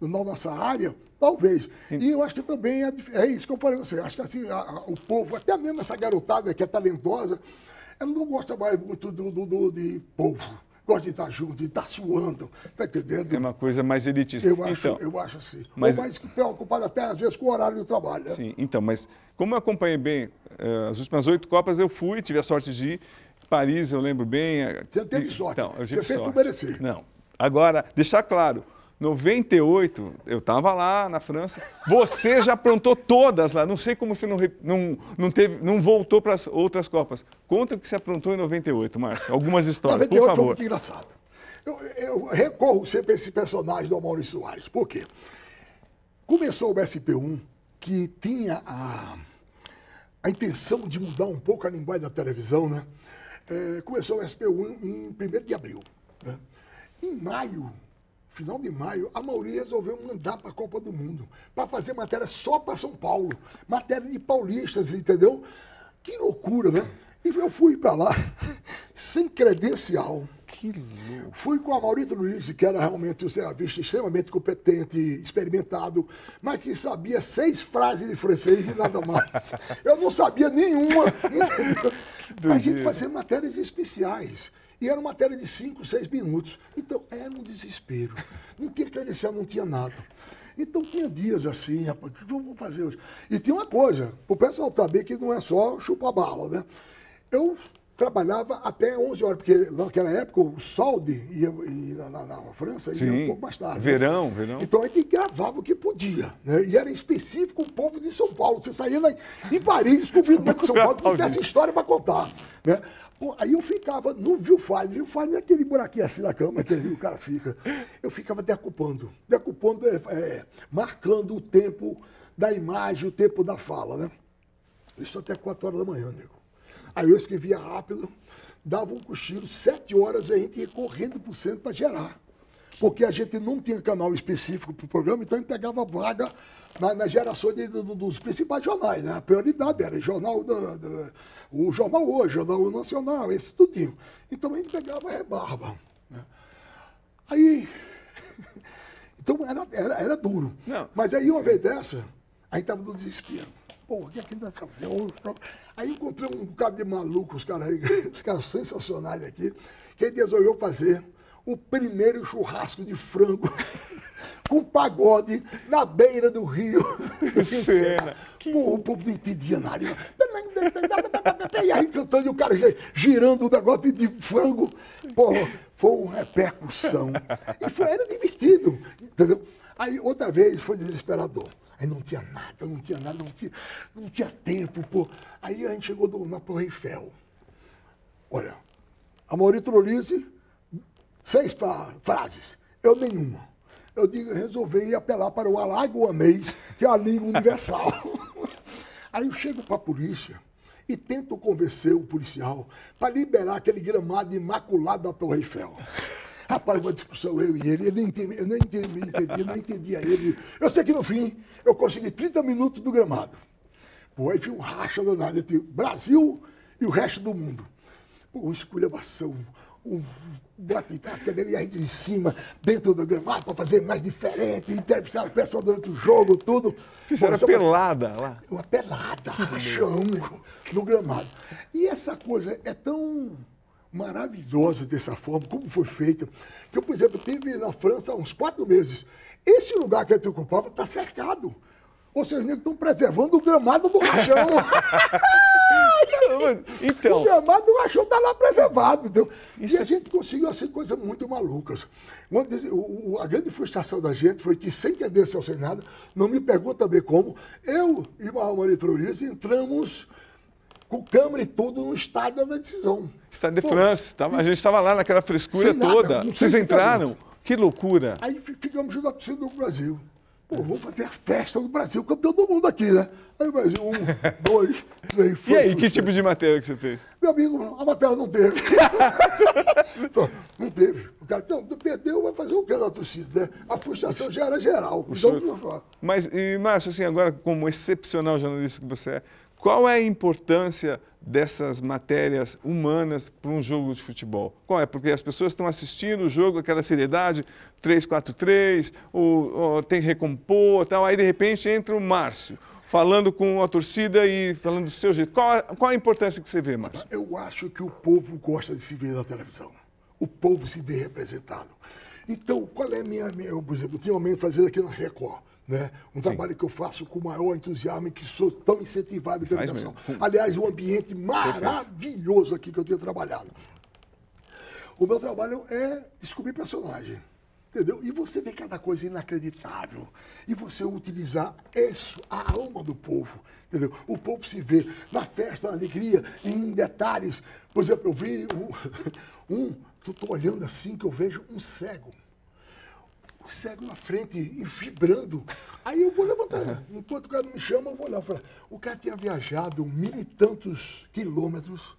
da nossa área, talvez. E eu acho que também é, é isso que eu falei você. Acho que assim, a, a, o povo, até mesmo essa garotada que é talentosa, ela não gosta mais muito do, do, do de povo gosta de estar junto, de estar suando, tá entendendo? É uma coisa mais elitista. Eu acho, então, eu acho assim. Mas, Ou mais preocupado até, às vezes, com o horário do trabalho. Né? Sim, então, mas como eu acompanhei bem uh, as últimas oito Copas, eu fui, tive a sorte de ir. Paris, eu lembro bem. Eh, Você teve sorte. Então, eu tive Você fez sorte. por merecer. Não. Agora, deixar claro, 98, eu estava lá na França. Você já aprontou todas lá. Não sei como você não, não, não, teve, não voltou para as outras Copas. Conta o que você aprontou em 98, Márcio. Algumas histórias, 98 por favor. Foi muito engraçado. Eu, eu, recorro sempre a esse personagem do Maurício Soares. Por quê? Começou o SP1, que tinha a, a intenção de mudar um pouco a linguagem da televisão, né? É, começou o SP1 em 1 de abril. Né? Em maio, final de maio, a maioria resolveu mandar para a Copa do Mundo, para fazer matéria só para São Paulo, matéria de paulistas, entendeu? Que loucura, né? E eu fui para lá sem credencial. Que louco. Fui com a Maurício Luiz, que era realmente um serviço extremamente competente, experimentado, mas que sabia seis frases de francês e nada mais. Eu não sabia nenhuma? A gente fazia matérias especiais. E era uma matéria de cinco, seis minutos. Então, era um desespero. Não tinha credencial, não tinha nada. Então tinha dias assim, rapaz, o que eu vou fazer hoje? E tinha uma coisa, o pessoal saber que não é só chupar bala, né? Eu trabalhava até 11 horas, porque naquela época o solde ia, ia na, na, França Sim. ia um pouco mais tarde. Verão, né? verão. Então a gente gravava o que podia. Né? E era específico o povo de São Paulo. Você saía lá em Paris descobrindo que São Paulo que tivesse história para contar. Né? Aí eu ficava no Viewfinder. Viewfinder é aquele buraquinho assim na cama que o cara fica. Eu ficava decupando. Decupando é, é, marcando o tempo da imagem, o tempo da fala. Né? Isso até 4 horas da manhã, nego. Aí eu escrevia rápido, dava um cochilo, sete horas a gente ia correndo por cento para gerar. Porque a gente não tinha canal específico para o programa, então a gente pegava vaga na, na geração de, do, dos principais jornais. Né? A prioridade era jornal do, do, o Jornal Hoje, Jornal Nacional, esse tudinho. Então a gente pegava rebarba. Né? Aí. Então era, era, era duro. Não, Mas aí uma vez dessa, a gente estava no desespero pô, o que é que a gente vai fazer? Aí encontrei um bocado de maluco, os caras os caras sensacionais aqui, que ele resolveu fazer o primeiro churrasco de frango com pagode na beira do rio. Cena. Pô, o povo não entendia nada. E aí cantando e o cara girando o negócio de frango. Pô, foi uma repercussão. E foi, era divertido, entendeu? Aí outra vez foi desesperador. Aí não tinha nada, não tinha nada, não tinha, não tinha tempo, pô. Aí a gente chegou do, na Torre Eiffel. Olha, a Maurício Trolise, seis pra, frases, eu nenhuma. Eu digo, resolvi apelar para o alagoanês, que é a língua universal. Aí eu chego para a polícia e tento convencer o policial para liberar aquele gramado imaculado da Torre Eiffel. Rapaz, uma discussão eu e ele, ele não entendi, eu não entendi, entendi, não entendia ele. Eu sei que no fim eu consegui 30 minutos do gramado. Pô, aí foi um racha danado entre Brasil e o resto do mundo. Pô, uma esculhambação, um bate-papo, e aí de cima, dentro do gramado, para fazer mais diferente, entrevistar o pessoal durante o jogo, tudo. Fizeram uma pelada lá. Uma pelada, rachão, no gramado. E essa coisa é tão maravilhosa dessa forma, como foi feita. Que eu, por exemplo, tive na França há uns quatro meses. Esse lugar que a gente ocupava está cercado. Ou seja, eles estão preservando o gramado do rachão. então, o gramado do rachão está lá preservado. Entendeu? E a gente conseguiu assim, coisas muito malucas. a grande frustração da gente foi que, sem entender se sem nada, não me pergunta bem como, eu e o Maria Floriz entramos com câmera e tudo no estádio da decisão. Estádio de França. Tava, a gente estava lá naquela frescura nada, toda. Vocês entraram? Que loucura. Aí ficamos junto à torcida do Brasil. Pô, vamos fazer a festa do Brasil, campeão do mundo aqui, né? Aí o Brasil, um, dois, três, foi, E aí, que tipo de matéria que você fez? Meu amigo, a matéria não teve. não teve. O cara, não, perdeu, vai fazer o que na torcida, né? A frustração já era geral. Então, senhor... Mas, e, Márcio, assim, agora, como excepcional jornalista que você é, qual é a importância dessas matérias humanas para um jogo de futebol? Qual é? Porque as pessoas estão assistindo o jogo, aquela seriedade, 3-4-3, ou, ou, tem que recompor, tal. aí de repente entra o Márcio, falando com a torcida e falando do seu jeito. Qual a, qual a importância que você vê, Márcio? Eu acho que o povo gosta de se ver na televisão. O povo se vê representado. Então, qual é a minha, eu, por exemplo, ultimamente fazendo aqui na Record, né? Um Sim. trabalho que eu faço com o maior entusiasmo e que sou tão incentivado pela educação. Aliás, um ambiente maravilhoso aqui que eu tenho trabalhado. O meu trabalho é descobrir personagem. Entendeu? E você vê cada coisa inacreditável. E você utilizar isso, a alma do povo. Entendeu? O povo se vê na festa, na alegria, em detalhes. Por exemplo, eu vi um, um estou olhando assim que eu vejo um cego cego na frente e vibrando. Aí eu vou levantar. Enquanto o cara me chama, eu vou olhar. Falar, o cara tinha viajado mil e tantos quilômetros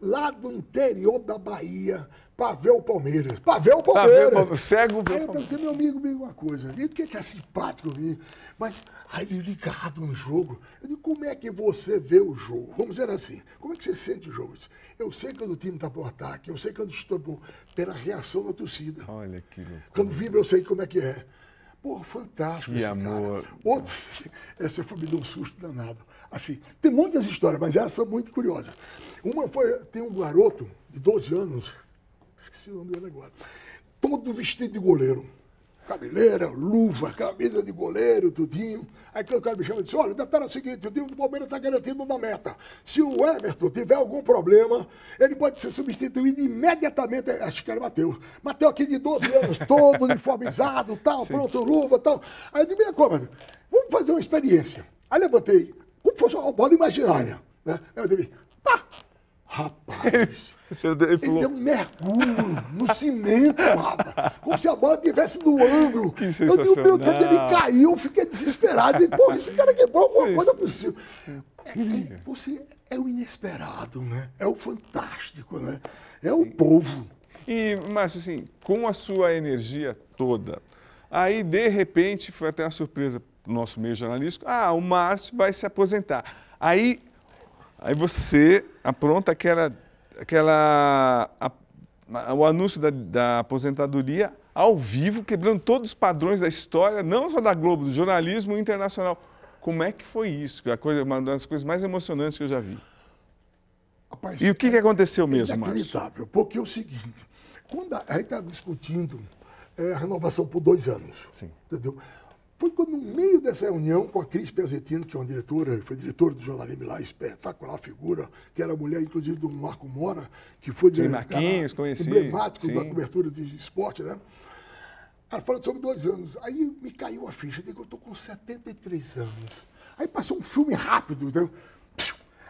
lá do interior da Bahia para ver o Palmeiras. Para ver o Palmeiras. Cego ver Aí eu perguntei, meu amigo, me uma coisa. Ele que é simpático comigo. Mas aí ele ligado no jogo. Eu digo, como é que você vê o jogo? Vamos dizer assim, como é que você sente o jogo? Eu sei quando o time está por ataque, eu sei quando estou pela reação da torcida. Olha que loucura. Quando vibra, eu sei como é que é. Pô, fantástico. Que amor. Cara. Outro, essa foi me deu um susto danado. Assim, tem muitas histórias, mas essas são muito curiosas. Uma foi, tem um garoto de 12 anos, esqueci o nome dele agora, todo vestido de goleiro. Cabeleira, luva, camisa de goleiro, tudinho. Aí o cara me chama e disse, olha, espera o seguinte, o time do Palmeiras está garantido na meta. Se o Everton tiver algum problema, ele pode ser substituído imediatamente. Acho que era Matheus. Matheus aqui de 12 anos, todo uniformizado, tal, Sim. pronto, luva, tal. Aí eu disse, minha cômoda, vamos fazer uma experiência. Aí levantei, como fosse uma bola imaginária. Né? Aí eu disse, pá! Rapaz, ele deu um mergulho no cimento, rapaz. Como se a bola estivesse no ângulo. Que eu digo, meu Deus, ele caiu, eu fiquei desesperado. E, pô, esse cara quebrou alguma coisa possível. É, é, você, é o inesperado, né? É o fantástico, né? É o povo. E, Márcio, assim, com a sua energia toda, aí, de repente, foi até uma surpresa no nosso meio jornalístico, ah, o Márcio vai se aposentar. Aí Aí você apronta aquela, aquela a, o anúncio da, da, aposentadoria ao vivo, quebrando todos os padrões da história, não só da Globo, do jornalismo internacional. Como é que foi isso? A coisa, uma das coisas mais emocionantes que eu já vi. Rapaz, e o que, que aconteceu é mesmo, Márcio? Inacreditável, porque é o seguinte, quando a, a gente está discutindo é, a renovação por dois anos, Sim. entendeu? Foi quando, no meio dessa reunião, com a Cris Pezetino, que é uma diretora, foi diretora do jornalismo lá, espetacular figura, que era mulher, inclusive, do Marco Mora, que foi Sim, Marquinhos, conheci. emblemático Sim. da cobertura de esporte, né? Ela falou sobre dois anos. Aí me caiu a ficha, eu digo, eu estou com 73 anos. Aí passou um filme rápido, entendeu?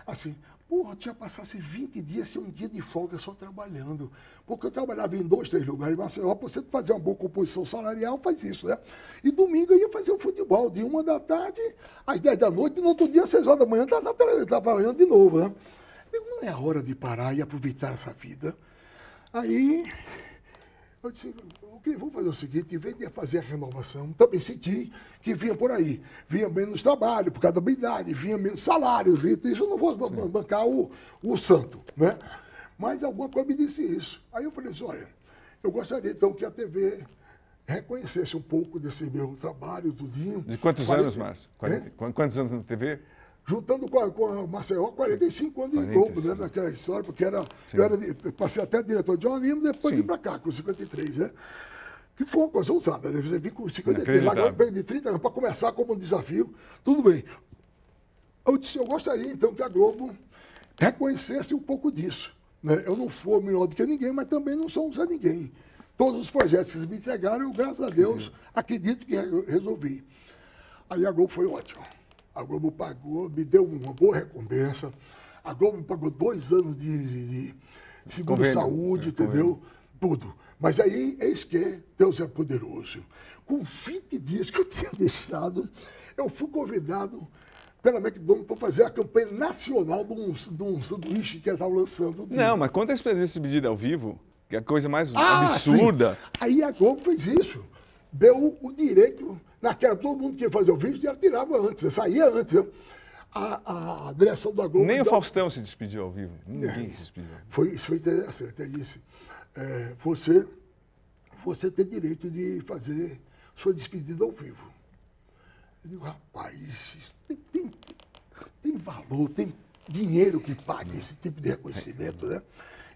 Assim, Porra, tinha passasse 20 dias sem um dia de folga só trabalhando. Porque eu trabalhava em dois, três lugares Maceió, para você fazer uma boa composição salarial, faz isso, né? E domingo eu ia fazer o futebol, de uma da tarde às 10 da noite, e no outro dia, às 6 horas da manhã, estava trabalhando de novo, né? Não é hora de parar e aproveitar essa vida. Aí eu disse, okay, vamos fazer o seguinte, em vez de fazer a renovação, também senti que vinha por aí. Vinha menos trabalho por causa da habilidade, vinha menos salário, vinha, isso eu não vou Sim. bancar o, o santo, né? Mas alguma coisa me disse isso. Aí eu falei assim, olha, eu gostaria então que a TV reconhecesse um pouco desse meu trabalho, tudinho. De quantos 40, anos, Márcio? Quantos anos na TV? Juntando com a, com a Maceió, 45 anos 45. de Globo, né, naquela história, porque era, eu era, passei até diretor de jornalismo, depois Sim. vim para cá, com 53, né? Que foi uma coisa ousada, né? Você vim com 53, agora eu perdi 30 anos para começar como um desafio, tudo bem. Eu disse, eu gostaria então que a Globo reconhecesse um pouco disso. Né? Eu não sou melhor do que ninguém, mas também não sou um Zé Ninguém. Todos os projetos que vocês me entregaram, eu, graças a Deus, acredito que resolvi. Aí a Globo foi ótima. A Globo pagou, me deu uma boa recompensa. A Globo pagou dois anos de, de seguro-saúde, é, entendeu? Tudo. Mas aí, eis que Deus é poderoso. Com 20 dias que eu tinha deixado, eu fui convidado pela McDonald's para fazer a campanha nacional de um, de um sanduíche que ela estava lançando. Não, mas conta a experiência medida ao vivo, que é a coisa mais ah, absurda. Sim. Aí a Globo fez isso. Deu o direito Naquela, todo mundo que ia fazer o vídeo já tirava antes, saía antes. Né? A, a, direção da Globo. Nem o Faustão se despediu ao vivo. Ninguém é, se despediu. Foi, isso foi interessante. Ele disse: é, você, você tem direito de fazer sua despedida ao vivo. Eu digo, rapaz, isso tem, tem, tem valor, tem dinheiro que pague esse tipo de reconhecimento, né?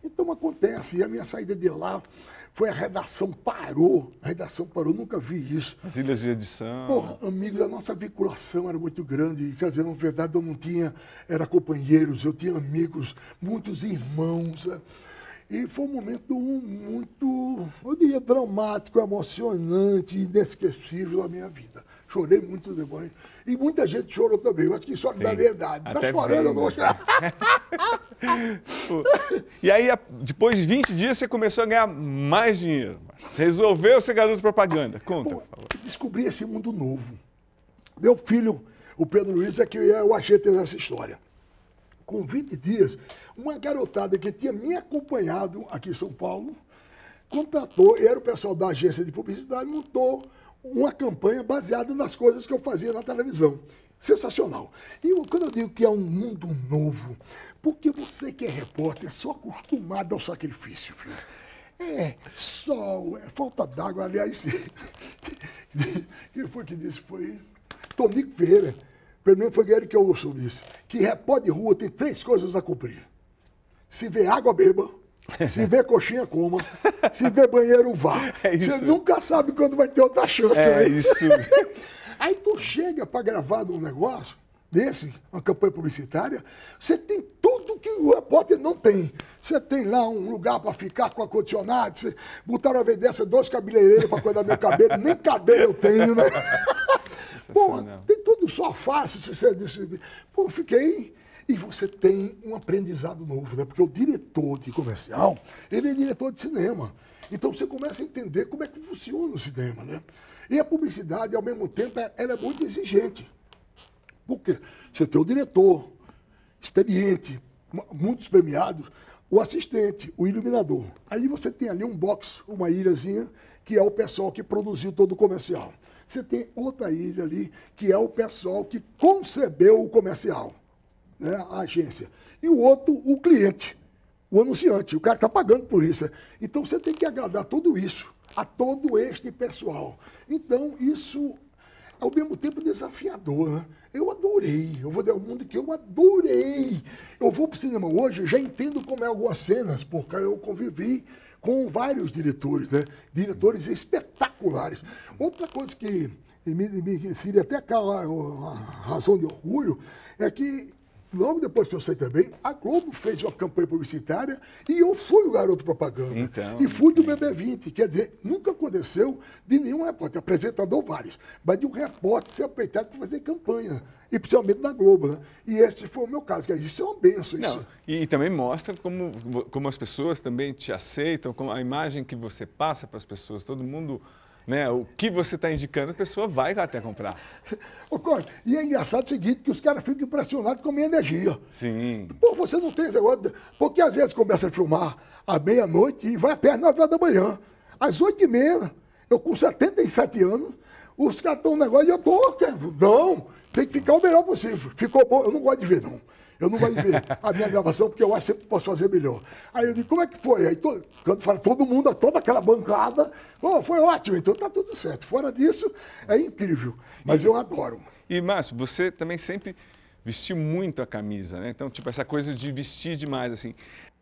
Então acontece, e a minha saída de lá foi a redação parou, a redação parou, nunca vi isso. As ilhas de edição. Porra, amigo, a nossa vinculação era muito grande, quer dizer, na verdade eu não tinha, era companheiros, eu tinha amigos, muitos irmãos. Né? E foi um momento muito, eu diria, dramático, emocionante, inesquecível na minha vida. Chorei muito depois. E muita gente chorou também. Eu acho que solidariedade. Está chorando, eu não vou chorar. e aí, depois de 20 dias, você começou a ganhar mais dinheiro. Resolveu ser garoto propaganda. Conta, Pô, por favor. Descobri esse mundo novo. Meu filho, o Pedro Luiz, é que é o agente dessa história. com 20 dias, uma garotada que tinha me acompanhado aqui em São Paulo, contratou, era o pessoal da agência de publicidade, montou uma campanha baseada nas coisas que eu fazia na televisão. Sensacional. E eu, quando eu digo que é um mundo novo, porque você que é repórter, é só acostumado ao sacrifício, filho. É, sol, é falta d'água, aliás. Quem foi que disse? Foi Tonico Ferreira. Menos foi ele que eu ouço disse. Que repórter de rua tem três coisas a cumprir. Se vê água, beba. Se vê coxinha, coma. Se vê banheiro, vá. É Você nunca sabe quando vai ter outra chance. É né? isso. Aí tu chega para gravar um negócio desse, uma campanha publicitária, você tem tudo que o repórter não tem. Você tem lá um lugar para ficar com ar-condicionado, você botaram vez dessa dois cabeleireiros para cuidar meu cabelo, nem cabelo eu tenho, né? Pô, tem tudo só fácil, você disse. Pô, fiquei. E você tem um aprendizado novo, né? Porque o diretor de comercial, ele é diretor de cinema. Então você começa a entender como é que funciona o cinema, né? E a publicidade, ao mesmo tempo, é, ela é muito exigente. Por quê? Você tem o diretor, experiente, muitos premiados, o assistente, o iluminador. Aí você tem ali um box, uma ilhazinha, que é o pessoal que produziu todo o comercial. Você tem outra ilha ali, que é o pessoal que concebeu o comercial, né, a agência. E o outro, o cliente, o anunciante, o cara que está pagando por isso. Então você tem que agradar tudo isso a todo este pessoal. Então, isso ao mesmo tempo desafiador. Né? Eu adorei. Eu vou dar um mundo que eu adorei. Eu vou para o cinema hoje, já entendo como é algumas cenas, porque eu convivi com vários diretores, né? diretores espetaculares. Outra coisa que me, me seria até a razão de orgulho é que logo depois que eu saí também, a Globo fez uma campanha publicitária e eu fui o garoto propaganda. Então, e fui do BB20. Quer dizer, nunca aconteceu de nenhum repórter, apresentador vários, mas de um repórter ser aproveitado para fazer campanha. E principalmente na Globo, né? E esse foi o meu caso. Dizer, isso é uma benção. Não, isso. E, e, também mostra como, como as pessoas também te aceitam, como a imagem que você passa para as pessoas. Todo mundo né, o que você está indicando, a pessoa vai até comprar. Ô, Cláudio, e é engraçado o seguinte, que os caras ficam impressionados com a minha energia. Sim. Pô, você não tem esse negócio, porque às vezes começa a filmar à meia-noite e vai até às 9 horas da manhã. Às 8 e meia, eu com 77 anos, os caras estão no negócio e eu tô, não, tem que ficar o melhor possível. Ficou bom, eu não gosto de ver, não. Eu não de ver a minha gravação, porque eu acho que sempre posso fazer melhor. Aí eu digo, como é que foi? Aí todo, quando fala todo mundo, toda aquela bancada, oh, foi ótimo, então tá tudo certo. Fora disso, é incrível. Mas e, eu adoro. E, Márcio, você também sempre vestiu muito a camisa, né? Então, tipo, essa coisa de vestir demais, assim.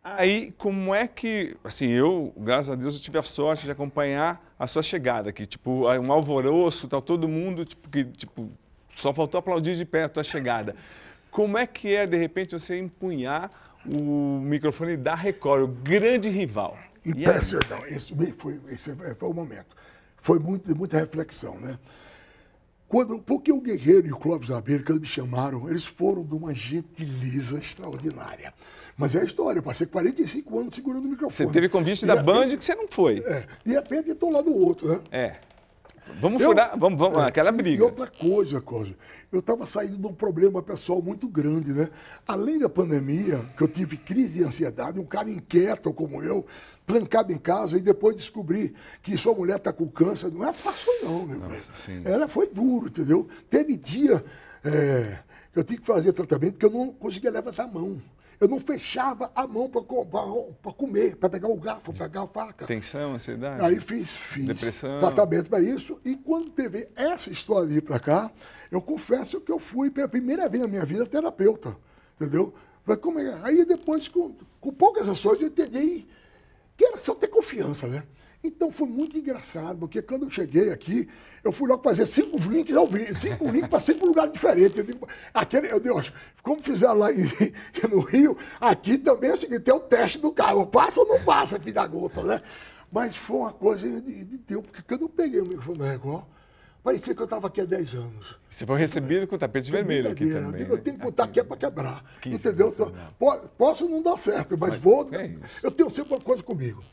Aí, como é que, assim, eu, graças a Deus, eu tive a sorte de acompanhar a sua chegada aqui, tipo, um alvoroço, tal, todo mundo, tipo, que, tipo, só faltou aplaudir de pé a tua chegada. Como é que é, de repente, você empunhar o microfone da Record, o grande rival? Impressionante. Esse foi, esse foi o momento. Foi muito, muita reflexão, né? Quando, porque o Guerreiro e o Clóvis Abelha, que eles me chamaram, eles foram de uma gentileza extraordinária. Mas é a história, eu passei 45 anos segurando o microfone. Você teve convite e da Band que você não foi. É, de repente estou lá do outro, né? É. Vamos eu, furar, vamos, vamos é, aquela briga. E outra coisa, Cláudio, eu estava saindo de um problema pessoal muito grande, né? Além da pandemia, que eu tive crise de ansiedade, um cara inquieto como eu, trancado em casa, e depois descobri que sua mulher está com câncer, não é fácil não, né? Nossa, Ela foi duro, entendeu? Teve dia é, que eu tinha que fazer tratamento porque eu não conseguia levantar a mão. Eu não fechava a mão para comer, para pegar o garfo, para pegar a faca. Tensão, ansiedade? Aí fiz, fiz Depressão. tratamento para isso. E quando teve essa história de ir para cá, eu confesso que eu fui pela primeira vez na minha vida terapeuta. Entendeu? Como é? Aí depois, com, com poucas ações, eu entendi que era só ter confiança, né? Então foi muito engraçado, porque quando eu cheguei aqui, eu fui logo fazer cinco links ao vivo, cinco links para cinco lugares diferentes. Eu digo, aquele, eu digo, como fizeram lá em, no Rio, aqui também é o seguinte, tem o teste do carro, passa ou não passa, filho da gota, né? Mas foi uma coisa de, de Deus, porque quando eu peguei o microfone Record, parecia que eu estava aqui há 10 anos. Você foi recebido com tapete vermelho aqui também. Eu, eu tenho que botar aqui é para quebrar. entendeu? Então, posso não dar certo, mas, mas vou. É eu tenho sempre uma coisa comigo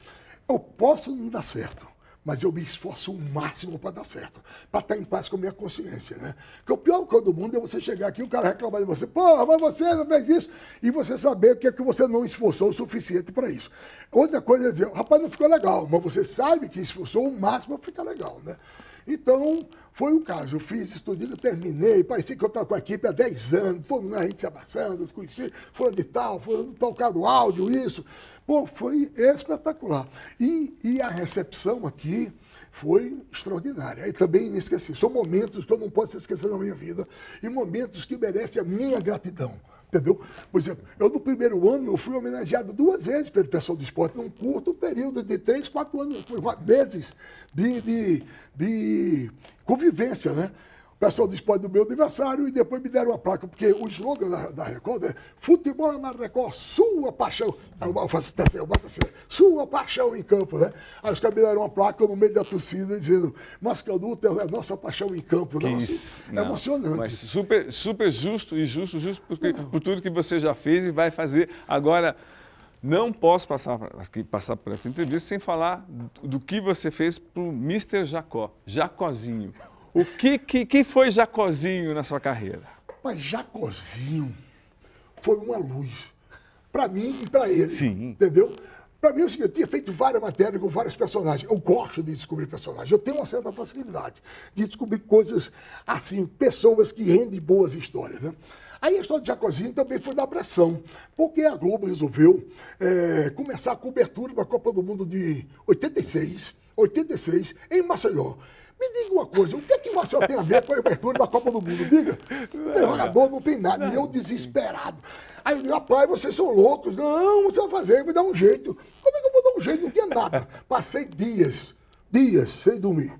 eu posso não dar certo, mas eu me esforço o máximo para dar certo, para estar em paz com a minha consciência, né? Porque o pior do mundo é você chegar aqui e o cara reclamar de você, porra, mas você não fez isso, e você saber que é que você não esforçou o suficiente para isso. Outra coisa é dizer, rapaz, não ficou legal, mas você sabe que esforçou o máximo para ficar legal, né? Então, foi o caso. Eu fiz estudinho, terminei, parecia que eu estava com a equipe há 10 anos, todo mundo a gente se abraçando, conheci, fulano de tal, fulano tocado áudio, isso. Bom, foi espetacular. E, e a recepção aqui foi extraordinária. E também inesquecível. São momentos que eu não posso esquecer na minha vida e momentos que merecem a minha gratidão. Entendeu? Por exemplo, eu no primeiro ano eu fui homenageado duas vezes pelo pessoal do esporte, num curto período de três, quatro anos, meses de, de, de convivência, né? pessoal do esporte do meu aniversário e depois me deram uma placa, porque o slogan da, da Record é futebol na Record, sua paixão. Eu faço assim, eu boto assim, sua paixão em campo, né? Aí os caras me deram uma placa no meio da torcida dizendo, Mascanuto é a nossa paixão em campo. Que Nossa, isso, é não, emocionante. Mas super, super justo e justo, justo porque, por tudo que você já fez e vai fazer. Agora, não posso passar, passar por essa entrevista sem falar do, que você fez para o Mr. Jacó, Jacozinho. O que, que, quem foi Jacozinho na sua carreira? Mas Jacozinho foi uma luz. Para mim e para ele. Sim. Entendeu? Para mim, é eu tinha feito várias matérias com vários personagens. Eu gosto de descobrir personagens. Eu tenho uma certa facilidade de descobrir coisas assim, pessoas que rendem boas histórias. Né? Aí a história de Jacozinho também foi da pressão, porque a Globo resolveu é, começar a cobertura da Copa do Mundo de 86, 86, em Maceió. Me diga uma coisa, o que é que Maceió tem a ver com a abertura da Copa do Mundo? Diga. Não tem jogador, não tem nada. E eu desesperado. Aí eu digo, rapaz, vocês são loucos. Não, você vai fazer, vai dar um jeito. Como é que eu vou dar um jeito? Não tinha nada. Passei dias, dias, sem dormir.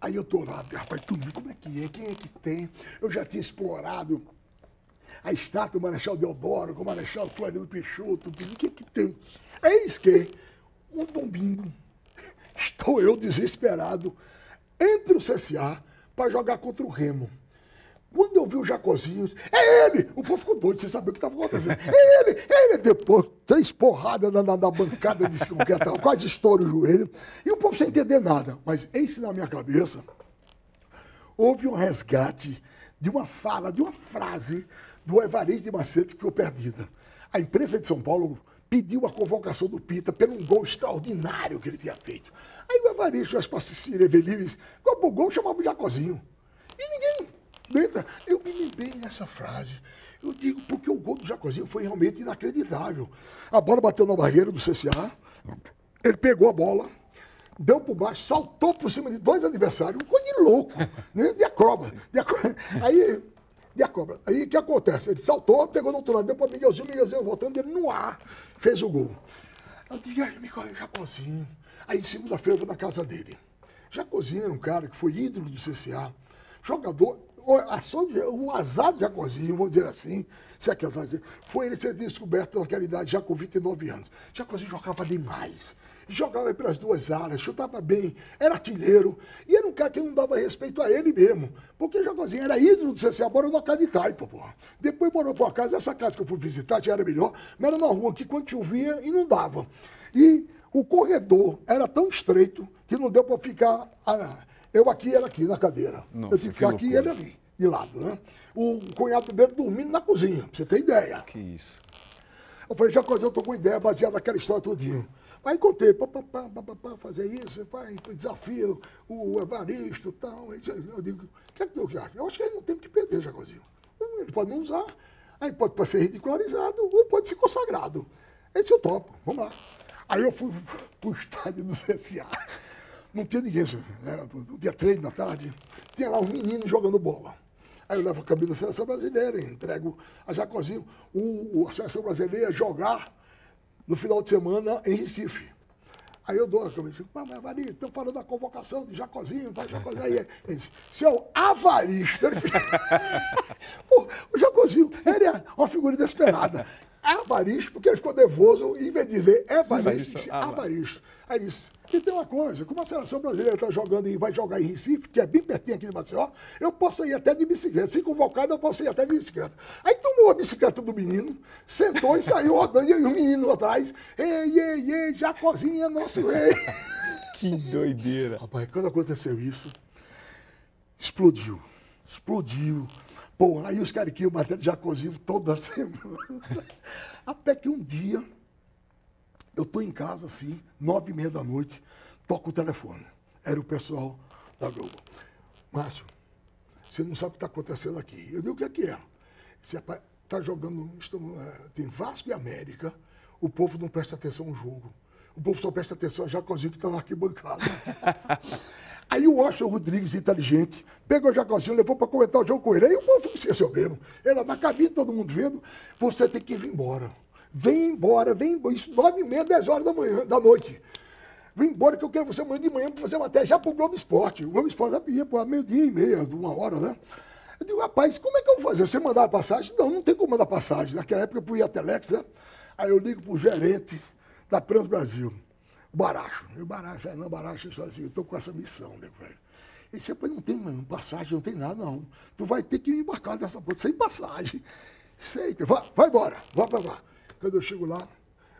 Aí eu tô lá, rapaz, tu viu como é que é? Quem é que tem? Eu já tinha explorado a estátua do Marechal Deodoro, com o Marechal Floriano Peixoto, o que é que tem? Eis que, um domingo, Estou eu desesperado entre o CSA para jogar contra o Remo. Quando eu vi o Jacozinho, é ele! O povo ficou doido, sem saber o que estava acontecendo. É ele! É ele! Depois, três porradas na, na, na bancada de concreto, quase estoura o joelho. E o povo sem entender nada. Mas eis na minha cabeça, houve um resgate de uma fala, de uma frase do Evaristo de Macedo que ficou perdida. A imprensa de São Paulo pediu a convocação do Pita pelo um gol extraordinário que ele tinha feito. Aí o Evaristo, as revelir, qual o gol chamava o Jacozinho. E ninguém lembra. Eu me lembrei dessa frase. Eu digo porque o gol do Jacozinho foi realmente inacreditável. A bola bateu na barreira do CCA, ele pegou a bola, deu por baixo, saltou por cima de dois adversários, um coisa de louco, né? de acroba. De. Aí e a. Aí o que acontece? Ele saltou, pegou no outro lado, deu para Miguelzinho, Miguelzinho voltando, ele no ar, fez o gol. Eu disse, ai, Miguel, Jacozinho. Aí segunda-feira eu na casa dele. Jacozinho era um cara que foi ídolo do CCA, jogador, o azar de Jacozinho, vamos dizer assim, se é que azar dizer, foi ele ser descoberto naquela idade, já com 29 anos. Jacozinho jogava demais, jogava pelas duas áreas, chutava bem, era artilheiro, e era um cara que não dava respeito a ele mesmo, porque Jacozinho era ídolo do CCA, morou na casa de Itaipa, porra. Depois morou por uma casa, essa casa que eu fui visitar já era melhor, mas era uma rua que quando chovia inundava. E o corredor era tão estreito que não deu para ficar... Ah, eu aqui e ele aqui na cadeira. Nossa, eu tive que ficar aqui e ele ali, de lado, né? O cunhado dele dormindo na cozinha, pra você ter ideia. Que isso. Eu falei, já eu tô com ideia baseada naquela história todinho. Aí contei, fazer isso, vai, desafio o Evaristo e tal. Eu digo, o que é que eu acho? Eu acho que ele não tem que perder, Jacozinho. Ele pode não usar, aí pode ser ridicularizado ou pode ser consagrado. Esse eu topo, vamos lá. Aí eu fui pro estádio do CSA. Não tinha ninguém, né? dia 3 da tarde, tinha lá um menino jogando bola. Aí eu levo a cabine da seleção brasileira, entrego a Jacozinho. O, o, a seleção brasileira jogar no final de semana em Recife. Aí eu dou a digo, mas Vari, estão falando da convocação de Jacozinho, tá? Jacozinho. Aí ele disse, seu. Pô, o Jacozinho, ele é uma figura inesperada. Avaristo, porque ele ficou nervoso, e em vez de dizer Evaristo, disse ah, Avaristo. Aí disse, e tem uma coisa, como a seleção brasileira está jogando e vai jogar em Recife, que é bem pertinho aqui de Maceió, eu posso ir até de bicicleta. Se convocado, eu posso ir até de bicicleta. Aí tomou a bicicleta do menino, sentou e saiu rodando, e o menino atrás, ei, ei, ei, Jacozinho é nosso rei. Que doideira. Rapaz, quando aconteceu isso, explodiu. Explodiu. Pô, aí os caras que Jacozinho toda semana. Até que um dia, eu estou em casa, assim, nove e meia da noite, toco o telefone. Era o pessoal da Globo. Márcio, você não sabe o que está acontecendo aqui. Eu digo, o que é que é? Você está jogando, é, tem Vasco e América, o povo não presta atenção no jogo. O povo só presta atenção a Jacozinho que está na arquibancada. Aí o Washington Rodrigues, inteligente, pegou o Jacozinho, levou para comentar o jogo com ele. Aí o povo esqueceu mesmo. Ele, na cabine, todo mundo vendo, você tem que vir embora. Vem embora, vem embora. Isso nove e meia, dez horas da, manhã, da noite. Vem embora que eu quero você amanhã de manhã para fazer matéria já para o Globo Esporte. O Globo Esporte ia para meio-dia e meia, de uma hora, né? Eu digo, rapaz, como é que eu vou fazer? Você mandar a passagem? Não, não tem como mandar passagem. Naquela época eu fui a Telex, né? Aí eu ligo para o gerente da Trans Brasil. Baracho. Eu, Baracho, Fernando Baracho, eu assim, eu estou com essa missão, né, velho? Ele disse, não tem mano, passagem, não tem nada, não. Tu vai ter que me embarcar dessa ponte sem passagem. Sei, vai, vai embora, vai para lá. Quando eu chego lá,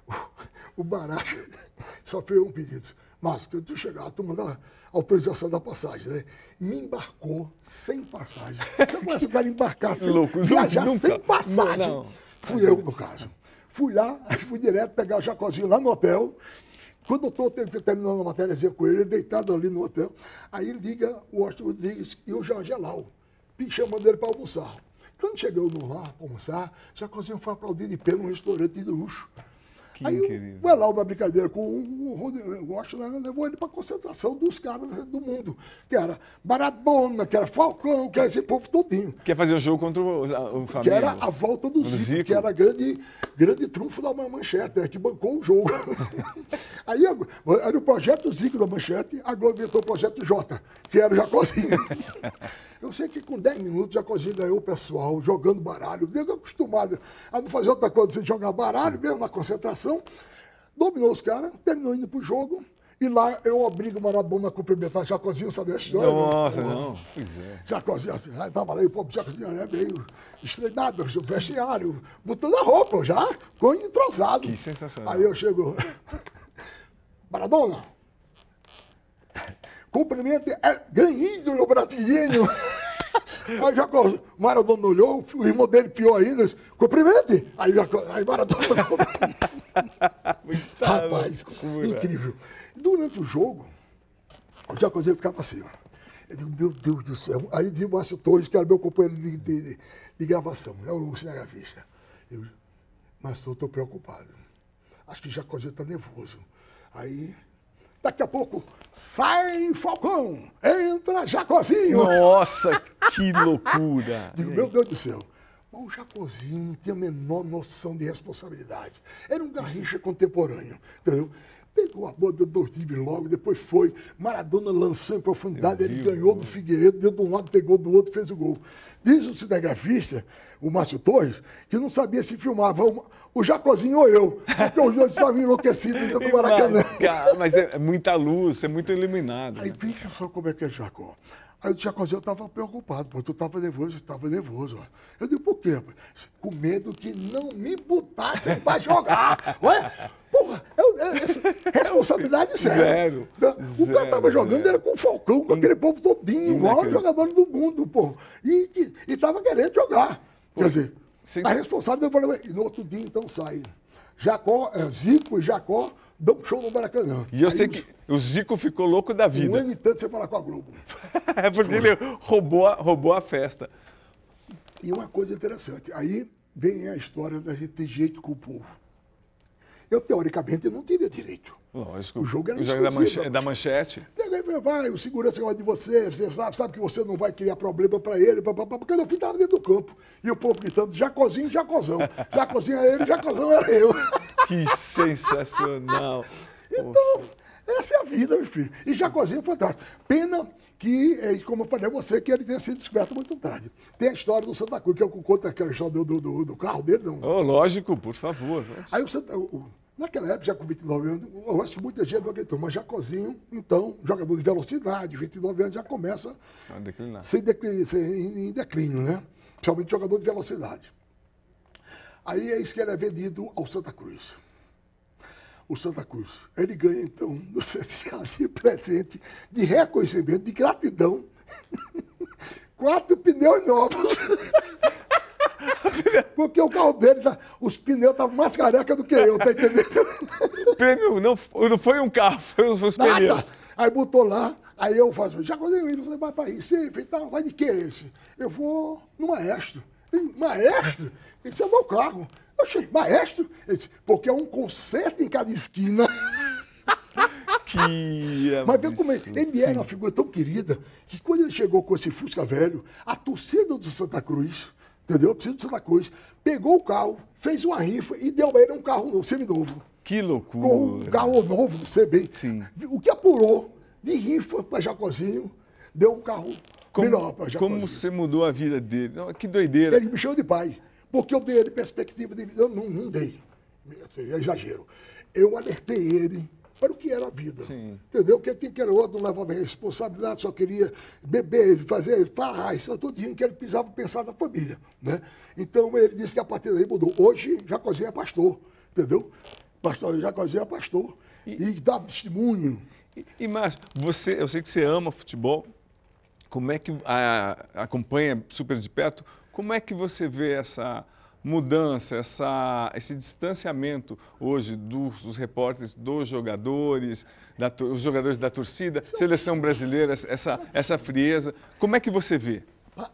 o, o Baracho só fez um pedido. Mas, quando tu chegar, tu mandar autorização da passagem, né? Me embarcou sem passagem. Você conhece o cara embarcar sem, Louco, viajar nunca. sem passagem? Não, não. Fui eu, no caso. Fui lá, fui direto pegar o Jacozinho lá no hotel. Quando eu estou terminando a matéria com ele, deitado ali no hotel, aí liga o Washington Rodrigues e o Jorge Elau, chamando ele para almoçar. Quando chegou no lá para almoçar, Jacozinho foi aplaudir de pé num restaurante de luxo. Que aí incrível. o Elau, na brincadeira com o o Washington, levou ele para concentração dos caras do mundo, que era Maradona, que era Falcão, que era esse povo todinho. Quer fazer o jogo contra o, o Flamengo? Que era a volta do Zico, Zico. que era grande, grande trunfo da manchete, né, que bancou o jogo. Aí era o projeto Zico da manchete, a Globo inventou o projeto J, que era o Jacozinho. Eu sei que com 10 minutos o Jacozinho ganhou o pessoal jogando baralho. Eu acostumado a não fazer outra coisa sem jogar baralho, mesmo na concentração. Dominou os caras, terminou indo pro jogo. E lá eu obrigo o Maradona a cumprimentar Jacozinho, sabe a história? né? Nossa, não. Pois é. Jacozinho, assim, aí tava lá e o povo Jacozinho é meio estrenado, no vestiário, botando a roupa já, ficou entrosado. Que sensacional. Aí eu chego, Maradona, cumprimento, é grande no brasileiro. Aí Jaco, o Maradona olhou, o irmão dele pior ainda, disse, cumprimente. Aí, Jaco, aí Maradona, rapaz, loucura. incrível. Durante o jogo, o Jacozinho ficava assim, ó. Eu digo, meu Deus do céu. Aí vi o Márcio Torres, que era meu companheiro de, de, de- de gravação, é o cinegrafista. Eu, mas estou preocupado. Acho que o Jacozinho está nervoso. Aí, daqui a pouco, sai Falcão, entra Jacozinho. Nossa, que loucura. Digo, meu Deus do céu. Mas o Jacozinho não tinha a menor noção de responsabilidade. Era um garrincha contemporâneo, entendeu? Pegou a bola, deu dois times logo, depois foi. Maradona lançou em profundidade, ele ganhou do Figueiredo, deu de um lado, pegou do outro, fez o gol. Diz o cinegrafista, o Márcio Torres, que não sabia se filmava o, o Jacozinho ou eu, porque os dois estavam enlouquecidos dentro do Maracanã. Cara, Mas é muita luz, é muito iluminado. Aí né? veja só como é que é Jacó. Aí o Jacozinho estava preocupado, pô, tu estava nervoso, estava nervoso. Ó. Eu digo, por quê? Com medo que não me botassem para jogar. Ué? Porra, eu, eu- eu- responsabilidade zero. Zero. O Zero, cara estava jogando, zero. era com o Falcão, com aquele povo todinho, o maior jogador do mundo, pô. E estava querendo jogar. Quer dizer, sem- a responsável, eu falei, e no outro dia então sai. Jacó, é, Zico e Jacó dão um show no Maracanã. E eu Aí sei os- que o Zico ficou louco da um vida. ano e tanto você falar com a Globo. É porque ele roubou a, roubou a festa. E uma coisa interessante, aí vem a história da gente ter jeito com o povo. Eu, teoricamente, não teria direito. Lógico. O jogo era o jogo da, exclusivo manche- da manchete. Vai, o segurança gosta de você, você sabe, sabe que você não vai criar problema para ele, pá, pá, pá, porque no fim estava dentro do campo. E o povo gritando, Jacozinho, Jacozão. Jacozinho era ele, Jacozão era eu. Que sensacional. Então, Essa é a vida, meu filho. E Jacozinho é fantástico. Pena que, é, como eu falei a você, que ele tenha sido descoberto muito tarde. Tem a história do Santa Cruz, que eu conto aquela história do, do, do, do carro dele. Não. Oh, lógico, por favor. Aí o Santa, o, naquela época, já com 29 anos, eu acho que muita gente não acreditou, mas Jacozinho, então, jogador de velocidade, 29 anos, já começa a declinar. Sem declínio, sem, em declínio, né? Principalmente jogador de velocidade. Aí é isso que ele é vendido ao Santa Cruz. O Santa Cruz. Ele ganha, então, no CSA de presente, de reconhecimento, de gratidão, quatro pneus novos. Porque o carro dele, os pneus estavam mais careca do que eu, tá entendendo? Pneu, não, não foi um carro, foi os, os pneus. Aí botou lá, aí eu faço, já quando eu você vai para Recife e tal, vai de que esse? Eu vou no maestro. Maestro? Esse é o meu carro. Eu achei, maestro? Ele disse, porque é um concerto em cada esquina. Que Mas vê como ele, ele era uma figura tão querida que quando ele chegou com esse Fusca velho, a torcida do Santa Cruz, entendeu? Torcida do Santa Cruz, pegou o carro, fez uma rifa e deu a ele um carro novo, seminovo. Que loucura. Com um carro novo, você bem. Sim. O que apurou de rifa para Jacozinho, deu um carro como, melhor para Jacozinho. Como você mudou a vida dele? Que doideira. Ele me chamou de pai. Porque eu dei ele perspectiva de vida. Eu não, não dei. É exagero. Eu alertei ele para o que era a vida. Sim. Entendeu? Porque tinha que era outro, não levava responsabilidade, só queria beber, fazer, falar, isso tudinho, que ele precisava pensar na família. Né? Então ele disse que a partir daí mudou. Hoje, Jacozinho é pastor, entendeu? Pastor Jacozinho é pastor. E, e dá testemunho. E, e Márcio, você, eu sei que você ama futebol. Como é que a, acompanha super de perto? Como é que você vê essa mudança, essa, esse distanciamento hoje dos, dos repórteres, dos jogadores, da, os jogadores da torcida, seleção brasileira, essa, essa frieza? Como é que você vê?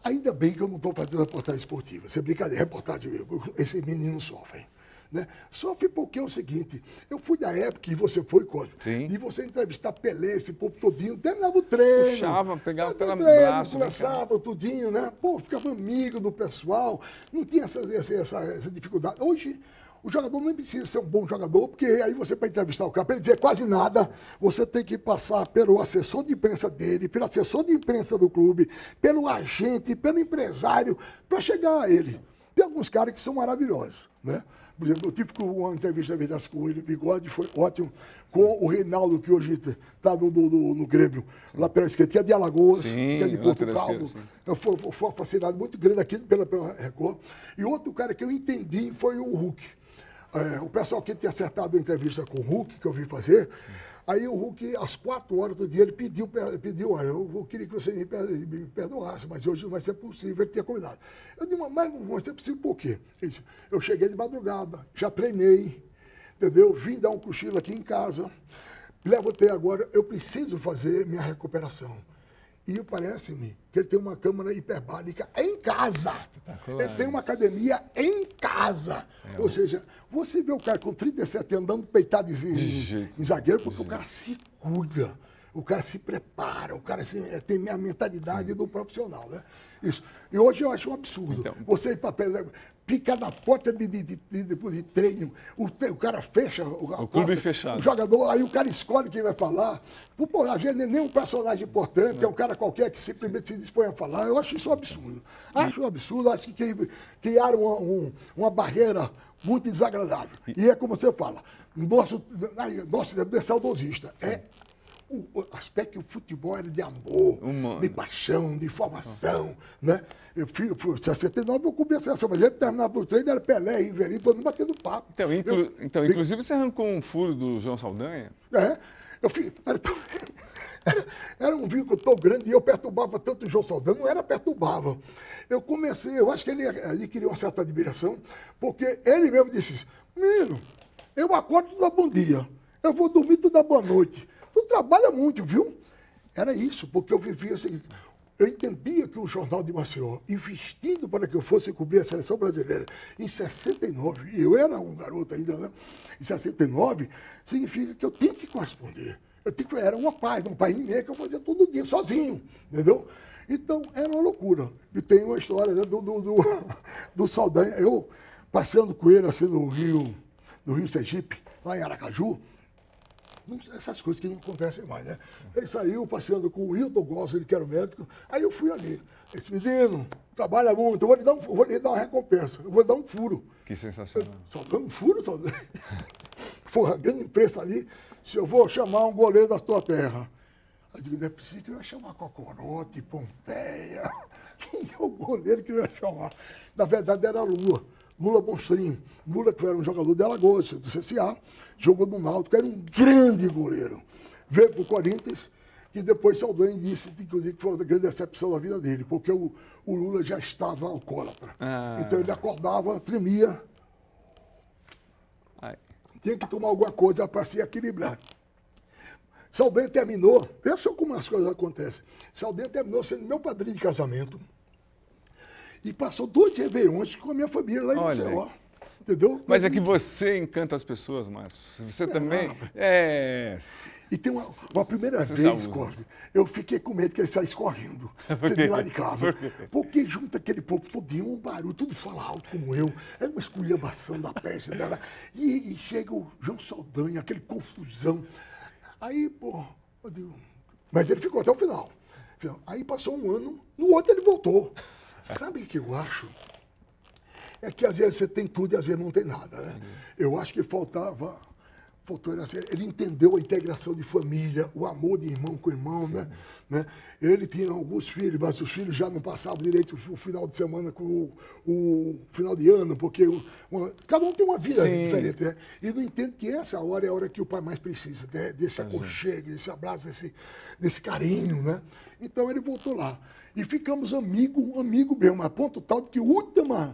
Ainda bem que eu não estou fazendo reportagem esportiva. Você é brincadeira, reportagem mesmo. Esse menino sofre. Né? Sofre porque é o seguinte, eu fui da época que você foi, Cosme, Sim. e você entrevistar Pelé, esse povo todinho, terminava o treino. Puxava, pegava pela treino, braço. Conversava tudinho, né? Pô, ficava amigo do pessoal, não tinha essa, essa, essa, essa dificuldade. Hoje, o jogador não precisa ser um bom jogador, porque aí você, para entrevistar o cara, para ele dizer quase nada, você tem que passar pelo assessor de imprensa dele, pelo assessor de imprensa do clube, pelo agente, pelo empresário, para chegar a ele. Tem alguns caras que são maravilhosos, né? Por exemplo, eu tive uma entrevista verdade com o William Bigode, foi ótimo, com o Reinaldo, que hoje está no, no, no, Grêmio, lateral esquerdo, que é de Alagoas, sim, que é de Porto Caldo. Foi, foi uma facilidade muito grande aqui pela, pela Record. E outro cara que eu entendi foi o Hulk. É, o pessoal que tinha acertado a entrevista com o Hulk, que eu vim fazer, Aí o Hulk, às quatro horas do dia, ele pediu, pediu olha, eu queria que você me, perdoasse, mas hoje não vai ser possível, ele tinha combinado. Eu disse, mas não vai ser possível por quê? Ele disse, eu cheguei de madrugada, já treinei, entendeu? Vim dar um cochilo aqui em casa, levantei agora, eu preciso fazer minha recuperação. E parece-me que ele tem uma câmara hiperbárica em casa. Ele tem uma academia em casa. É, Ou seja, você vê o cara com 37 anos andando peitado em, em, em zagueiro, porque o cara se cuida, o cara se prepara, o cara se, tem a mentalidade Sim. do profissional. Né? Isso. E hoje eu acho um absurdo. Então, você ir para ficar na porta de, de, de, de, treino, o, o, cara fecha o, o clube porta, fechado. O jogador, aí o cara escolhe quem vai falar. Pô, às vezes nem um personagem importante, é. é um cara qualquer que simplesmente se dispõe a falar. Eu acho isso um absurdo. Acho um absurdo, acho que criaram uma, um, uma barreira muito desagradável. E é como você fala, nosso, nosso é saudosista. É o aspecto que o futebol era de amor, Humano. de paixão, de informação, né? Eu fui, fui, em 69 eu cobri a seleção, mas ele terminava o treino, era Pelé, Riverinho, todo mundo batendo papo. Então, inclu, eu, então inclusive você arrancou um furo do João Saldanha? É, eu fui, era, tão, era, era, um vínculo tão grande e eu perturbava tanto o João Saldanha, não era perturbava. Eu comecei, eu acho que ele adquiriu uma certa admiração, porque ele mesmo disse, menino, eu acordo toda bom dia, eu vou dormir toda boa noite. Tu trabalha muito, viu? Era isso, porque eu vivia assim. Eu entendia que o Jornal de Maceió, investindo para que eu fosse cobrir a seleção brasileira em 69, e eu era um garoto ainda, né? Em 69, significa que eu tinha que corresponder. Eu tinha que, era uma paz, um pai minha que eu fazia todo dia, sozinho, entendeu? Então, era uma loucura. E tem uma história né, do, do, do, do Saldanha, eu passando com ele assim no Rio, no Rio Sergipe, lá em Aracaju, essas coisas que não acontecem mais, né? Ele saiu passeando com o Hilton Goss, ele que era o médico. Aí eu fui ali. Esse menino trabalha muito, eu vou lhe dar, um, vou lhe dar uma recompensa, eu vou lhe dar um furo. Que sensacional. Só dando um furo, só Foi uma grande imprensa ali. Se eu vou chamar um goleiro da tua terra. Eu digo, não é possível que eu ia chamar Cocorote, Pompeia. Quem é o goleiro que eu ia chamar? Na verdade, era Lula. Lula Monstrinho. Lula, que era um jogador de Alagoas, do CCA, jogou no Náutico, era um grande goleiro. Veio para o Corinthians, que depois Saldanha disse, inclusive, que foi uma grande decepção da vida dele, porque o, o Lula já estava alcoólatra. Ah. Então ele acordava, tremia. Ai. Tinha que tomar alguma coisa para se equilibrar. Saldanha terminou, pensa como as coisas acontecem. Saldanha terminou sendo meu padrinho de casamento. E passou dois réveillões com a minha família lá em Maceió. Entendeu? Mas é que você encanta as pessoas, Márcio. Você também. É. E tem uma, uma primeira você vez, Cosme, eu fiquei com medo que ele saísse correndo. Você lá de casa. Por Porque junta aquele povo todinho, um barulho, tudo fala alto como eu. É uma esculhambação da peste dela. E, e chega o João Saldanha, aquele confusão. Aí, pô, mas ele ficou até o final. Aí passou um ano, no outro ele voltou. Sabe o que eu acho? É que às vezes você tem tudo e às vezes não tem nada. Né? Eu acho que faltava. Ele, assim, ele entendeu a integração de família, o amor de irmão com irmão. Né? né? Ele tinha alguns filhos, mas os filhos já não passavam direito o final de semana com o, o final de ano, porque uma, cada um tem uma vida Sim. diferente. Né? E não entende que essa hora é a hora que o pai mais precisa, né? desse aconchego, desse abraço, desse, desse carinho. Né? Então ele voltou lá. E ficamos amigo, amigo mesmo, a ponto tal de que a última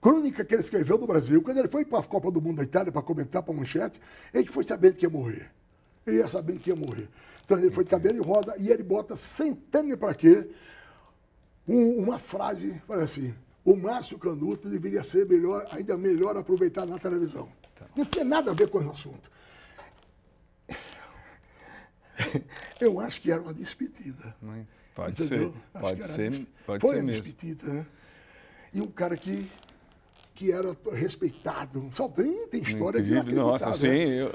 crônica que ele escreveu no Brasil, quando ele foi para a Copa do Mundo da Itália para comentar para a manchete, ele foi sabendo que ia morrer. Ele ia sabendo que ia morrer. Então ele foi de cadeira e roda e ele bota, ter para quê, um, uma frase, fala assim, o Márcio Canuto deveria ser melhor, ainda melhor aproveitado na televisão. Tá. Não tinha nada a ver com o assunto. Eu acho que era uma despedida. Pode entendeu? ser, pode ser, pode Foi ser mesmo. Despedida, né? E um cara que que era respeitado. Só tem, tem história Incrível. de Nossa, né? sim. Eu...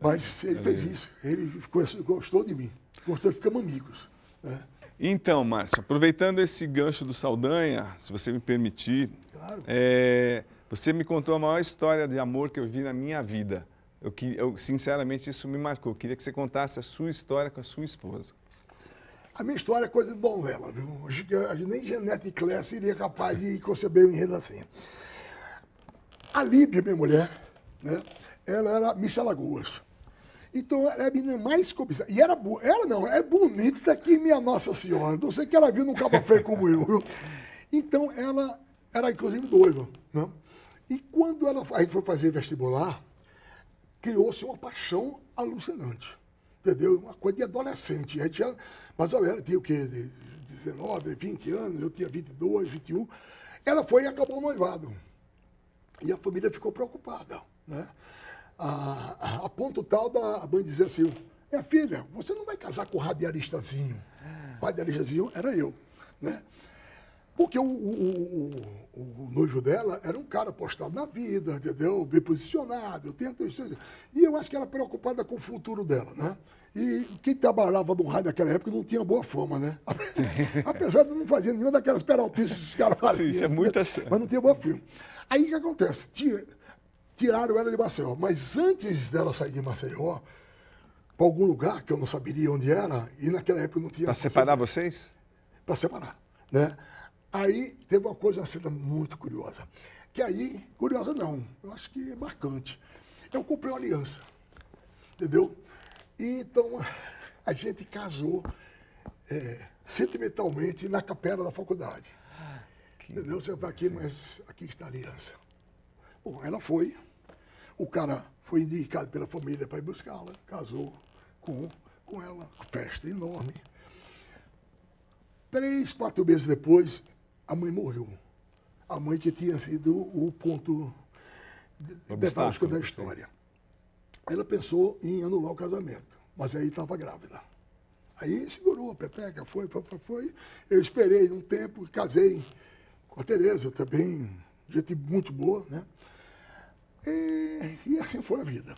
Mas ele fez isso. Ele gostou de mim. Gostou, ficamos amigos. Né? Então, Márcio, aproveitando esse gancho do Saldanha, se você me permitir, claro. é, você me contou a maior história de amor que eu vi na minha vida. Eu, eu, sinceramente, isso me marcou. Eu queria que você contasse a sua história com a sua esposa. A minha história é coisa de novela, viu? Acho que nem Janete Claire seria capaz de conceber um enredo assim. A Líbia, minha mulher, né, ela era Miss Alagoas. Então, era a menina mais cobiçada. E era, ela não, é bonita que minha Nossa Senhora. Não sei que ela viu num cabo feio como eu. Viu? Então, ela era, inclusive, noiva. Né? E quando ela, a gente foi fazer vestibular, criou-se uma paixão alucinante. Entendeu? Uma coisa de adolescente. A gente mas ela tinha o quê? 19, 20 anos, eu tinha 22, 21. Ela foi e acabou noivado. E a família ficou preocupada, né? A, a, ponto tal da mãe dizer assim, minha filha, você não vai casar com o radialistazinho. O radialistazinho era eu, né? Porque o, o, o, o, noivo dela era um cara postado na vida, entendeu? Bem posicionado. Eu tento, e eu acho que era preocupada com o futuro dela, né? E quem trabalhava no rádio naquela época não tinha boa fama, né? Sim. Apesar de não fazer nenhuma daquelas peraltices que os caras faziam. Sim, isso é muita... Mas não tinha boa fama. Aí o que acontece? Tiraram ela de Maceió. Mas antes dela sair de Maceió, para algum lugar que eu não saberia onde era, e naquela época não tinha. Para separar vocês? Para separar. Né? Aí teve uma coisa, uma cena muito curiosa. Que aí, curiosa não, eu acho que é marcante. Eu comprei uma aliança. Entendeu? E, então, a gente casou é, sentimentalmente na capela da faculdade. Entendeu? Você vai aqui, mas aqui está a aliança. Bom, ela foi. O cara foi indicado pela família para ir buscá-la, casou com, com ela, festa enorme. Três, quatro meses depois, a mãe morreu. A mãe que tinha sido o ponto nevrálgico da história. Ela pensou em anular o casamento, mas aí estava grávida. Aí segurou a peteca, foi, foi, foi. Eu esperei um tempo, casei com a Tereza também, gente muito boa, né? E, e, assim foi a vida.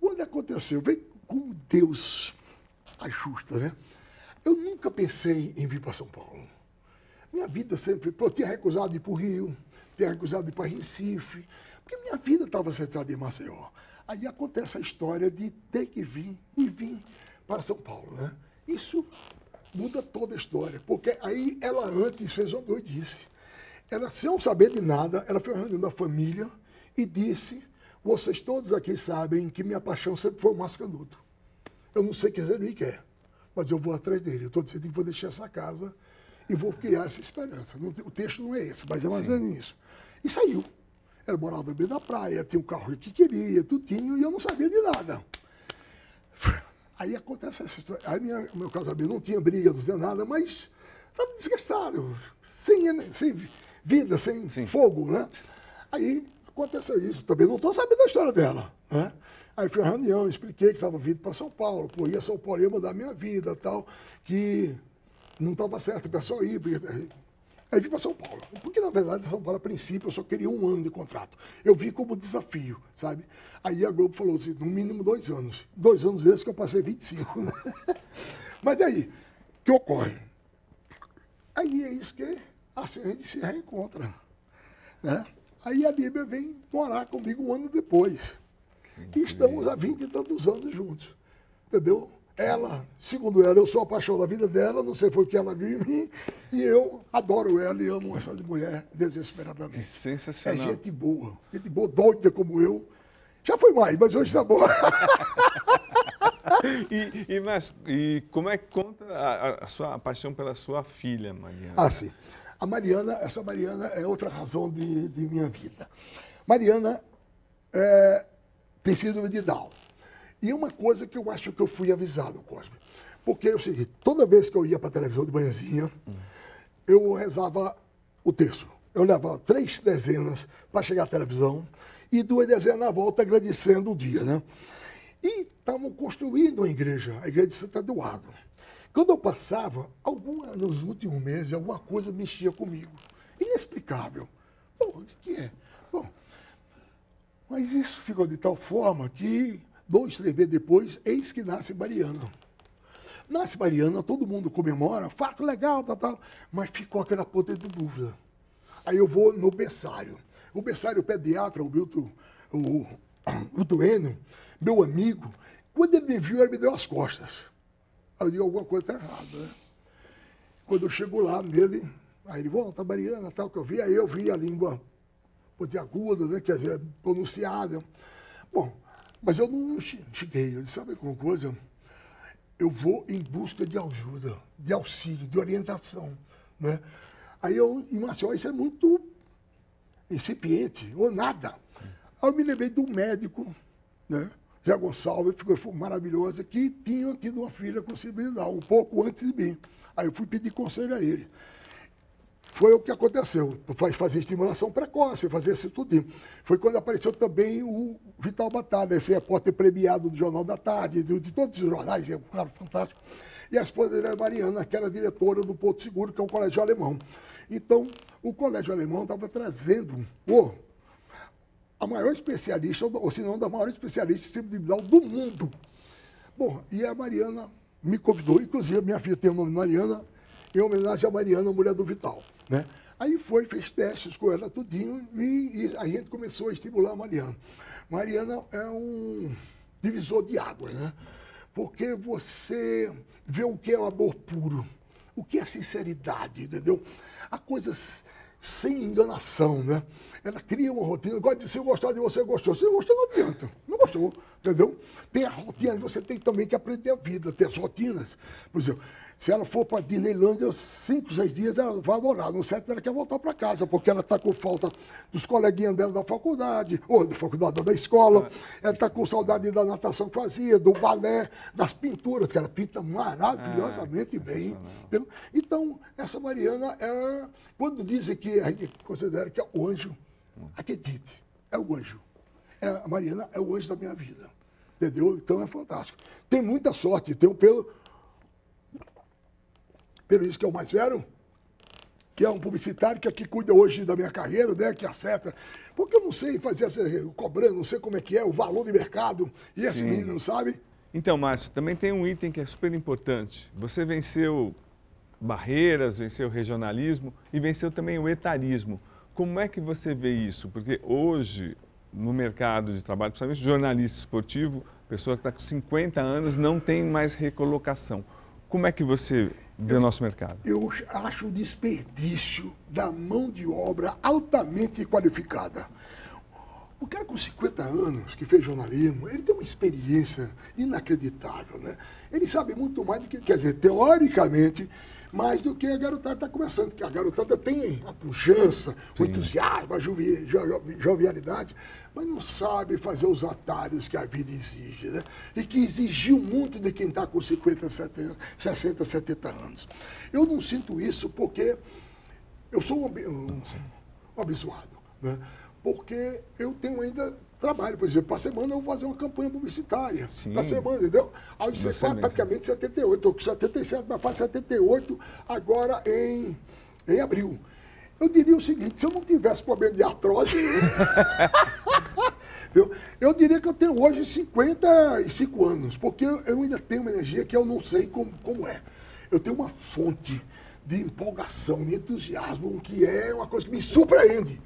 Quando aconteceu, vem como Deus ajusta, né? Eu nunca pensei em vir para São Paulo. Minha vida sempre. Eu tinha recusado ir para o Rio, tinha recusado ir para Recife, porque minha vida estava centrada em Maceió. Aí acontece a história de ter que vir e vir para São Paulo, né? Isso muda toda a história, porque aí ela antes fez uma doidice. Ela, sem saber de nada, ela foi reunindo a família e disse: Vocês todos aqui sabem que minha paixão sempre foi o Márcio Canuto. Eu não sei o que ele me quer, mas eu vou atrás dele. Eu estou dizendo que vou deixar essa casa e vou criar essa esperança. O texto não é esse, mas é mais ou menos isso. E saiu. Ela morava no meio da praia, tinha um carro que queria, tudo tinha, e eu não sabia de nada. Aí acontece essa história. Aí minha, meu casamento não tinha briga, não tinha nada, mas estava desgastado, sem, sem vida, sem Sim. fogo, né? Aí aconteceu isso. Também não estou sabendo a história dela, né? Aí fui a reunião, expliquei que estava vindo para São Paulo, pô, ia São Paulo, ia mudar minha vida tal, que não estava certo o pessoal ir, porque Aí vim para São Paulo. Porque, na verdade, São Paulo, a princípio, eu só queria um ano de contrato. Eu vi como desafio, sabe? Aí a Globo falou assim, no mínimo dois anos. Dois anos esses que eu passei 25, né? Mas aí, o que ocorre? Aí é isso que assim, a gente se reencontra. Né? Aí a Bíblia vem morar comigo um ano depois. E estamos há vinte e tantos anos juntos. Entendeu? Ela, segundo ela, eu sou apaixonado da vida dela, não sei foi o que ela viu em mim, e eu adoro ela e amo essa mulher desesperadamente. Sensacional. É gente boa, gente boa, doida como eu. Já foi mais, mas hoje está boa. e, e, mas, e como é que conta a, a, sua a paixão pela sua filha, Mariana? Ah, sim. A Mariana, essa Mariana é outra razão de, de minha vida. Mariana é, tem síndrome de Down. E uma coisa que eu acho que eu fui avisado, Cosme. Porque é o seguinte, toda vez que eu ia para a televisão de manhãzinha, eu rezava o texto. Eu levava três dezenas para chegar à televisão e duas dezenas na volta agradecendo o dia, né? E estavam construindo uma igreja, a igreja de Santo Eduardo. Quando eu passava, alguma, nos últimos meses, alguma coisa mexia comigo. Inexplicável. Bom, o que é? Bom, mas isso ficou de tal forma que Dois, três meses depois, eis que nasce Mariana. Nasce Mariana, todo mundo comemora, fato legal, tal, tal, mas ficou aquela ponta de dúvida. Aí eu vou no berçário. O berçário o pediatra, o Milton, o, o Duênio, meu amigo, quando ele me viu, ele me deu as costas. Aí eu digo, alguma coisa está errada, né? Quando eu chego lá nele, aí ele volta, Mariana, tal, que eu vi, aí eu vi a língua pontiaguda, né, quer dizer, pronunciada. Bom, mas eu não cheguei. Eu disse, sabe alguma coisa? Eu vou em busca de ajuda, de auxílio, de orientação. Né? Aí eu, em Maceió, isso é muito incipiente, ou nada. Aí eu me lembrei de um médico, né? Zé Gonçalves, foi maravilhoso, que tinha tido uma filha com síndrome um pouco antes de mim. Aí eu fui pedir conselho a ele. Foi o que aconteceu. Fazer estimulação precoce, fazer isso tudo. Foi quando apareceu também o Vital Batalha, esse repórter premiado do Jornal da Tarde, de, de todos os jornais, é um cara fantástico. E a esposa dele era Mariana, que era diretora do Porto Seguro, que é um colégio alemão. Então, o colégio alemão estava trazendo oh, a maior especialista, ou se não, da maior especialista individual do mundo. Bom, e a Mariana me convidou, inclusive minha filha tem o nome Mariana, em homenagem a Mariana, mulher do Vital. Né? Aí foi, fez testes com ela tudinho e, e a gente começou a estimular a Mariana. Mariana é um divisor de água, né? Porque você vê o que é o amor puro, o que é sinceridade, entendeu? Há coisas sem enganação, né? Ela cria uma rotina. De se eu gostar de você, gostou. Se eu gostou, não adianta. Não gostou, entendeu? Tem a rotina, você tem também que aprender a vida, ter as rotinas. Por exemplo, se ela for para Disneylândia cinco, seis dias, ela vai adorar. No certo, ela quer voltar para casa, porque ela está com falta dos coleguinhas dela da faculdade, ou da faculdade da escola. Ela está com saudade da natação que fazia, do balé, das pinturas, que ela pinta maravilhosamente ah, bem. Entendeu? Então, essa Mariana é. Quando dizem que a gente considera que é o anjo, acredite, é o anjo. É, a Mariana é o anjo da minha vida. Entendeu? Então é fantástico. Tem muita sorte, tem um pelo pelo isso que é o mais velho, que é um publicitário que aqui cuida hoje da minha carreira, né, que acerta. Porque eu não sei fazer essa cobrando, não sei como é que é o valor de mercado, e esse Sim. menino não sabe. Então, Márcio, também tem um item que é super importante. Você venceu barreiras, venceu o regionalismo e venceu também o etarismo. Como é que você vê isso? Porque hoje, no mercado de trabalho, principalmente jornalista esportivo, pessoa que está com 50 anos não tem mais recolocação. Como é que você vê o nosso mercado? Eu acho o desperdício da mão de obra altamente qualificada. O cara com 50 anos, que fez jornalismo, ele tem uma experiência inacreditável, né? Ele sabe muito mais do que, quer dizer, teoricamente, mais do que a garotada está começando, que a garotada tem a pujança, o entusiasmo, a jovialidade, mas não sabe fazer os atalhos que a vida exige, né? E que exigiu muito de quem está com 50, 70, 60, 70 anos. Eu não sinto isso porque eu sou um, um, um abençoado, né? Porque eu tenho ainda trabalho. Por exemplo, para semana eu vou fazer uma campanha publicitária. Para semana, entendeu? Aí você faz praticamente 78. Estou com 77, mas faz 78 agora em, em abril. Eu diria o seguinte, se eu não tivesse problema de artrose, eu, eu diria que eu tenho hoje 55 anos, porque eu, eu ainda tenho uma energia que eu não sei como, como é. Eu tenho uma fonte de empolgação, de entusiasmo, que é uma coisa que me surpreende.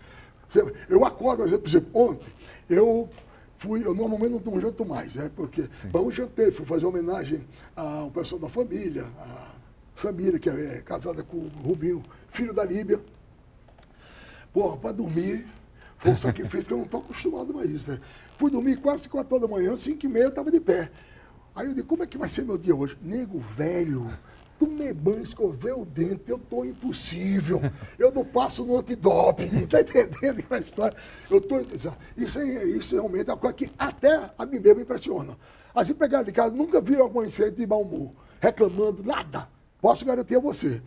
Eu acordo, por exemplo, ontem, eu fui, eu normalmente não, janto mais, né? Porque um jantei, fui fazer homenagem ao pessoal da família, a Samira, que é casada com o Rubinho, filho da Líbia. Porra, para dormir, foi um sacrifício, porque eu não estou acostumado mais isso, né? Fui dormir quase 4 horas da manhã, 5 e meia, eu estava de pé. Aí eu digo, como é que vai ser meu dia hoje? Nego velho, tomei banho, escovei o dente, eu estou impossível. Eu não passo no antidoping, está entendendo a história? Eu tô, isso, é, isso realmente é uma coisa que até a mim mesmo impressiona. As empregadas de casa nunca viram algum incêndio de mau humor, reclamando, nada. Posso garantir a você.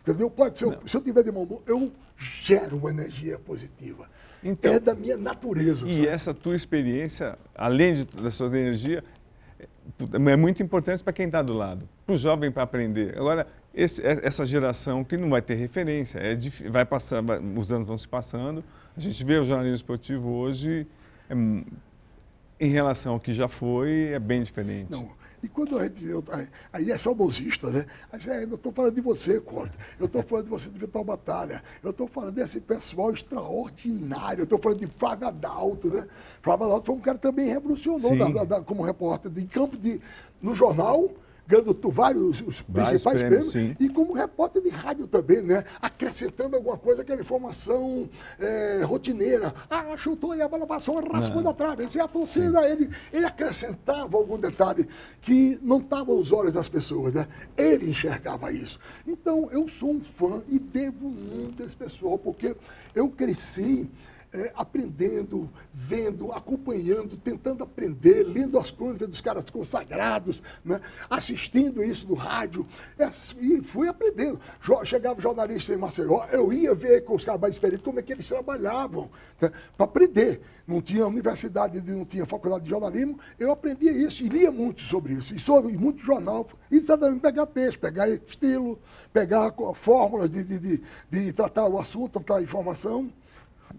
Entendeu? Pode ser, se eu tiver de mau humor, eu gero energia positiva. Então, é da minha natureza. E sabe? essa tua experiência, além de, da sua energia, é muito importante para quem está do lado, para o jovem para aprender. Agora, esse, é, essa geração que não vai ter referência, é, vai passar, vai, os anos vão se passando. A gente vê o jornalismo esportivo hoje, é, em relação ao que já foi, é bem diferente. Não. E quando a gente. Eu, aí é saudosista, né? Aí, é, eu estou falando de você, Corte. Eu estou falando de você de Vital Batalha. Eu estou falando desse pessoal extraordinário. Eu estou falando de Flávio Adalto, né? Flávio Adalto foi um cara que também revolucionou da, da, da, como repórter de campo de, no jornal ganhando vários os principais prêmios, prêmios e como repórter de rádio também, né? Acrescentando alguma coisa, aquela informação é, rotineira. Ah, chutou e a bola passou, raspou da trave. Essa é a torcida. Ele, ele acrescentava algum detalhe que não estava aos olhos das pessoas, né? Ele enxergava isso. Então, eu sou um fã e devo muito a esse pessoal, porque eu cresci é, aprendendo, vendo, acompanhando, tentando aprender, lendo as crônicas dos caras consagrados, né? assistindo isso no rádio, é, e fui aprendendo. Chegava jornalista em Maceió, eu ia ver com os caras mais experientes como é que eles trabalhavam, né? para aprender. Não tinha universidade, não tinha faculdade de jornalismo, eu aprendia isso e lia muito sobre isso, e sobre muito jornal, exatamente pegar peixe, pegar estilo, pegar fórmulas de, de, de, de tratar o assunto, tratar a informação.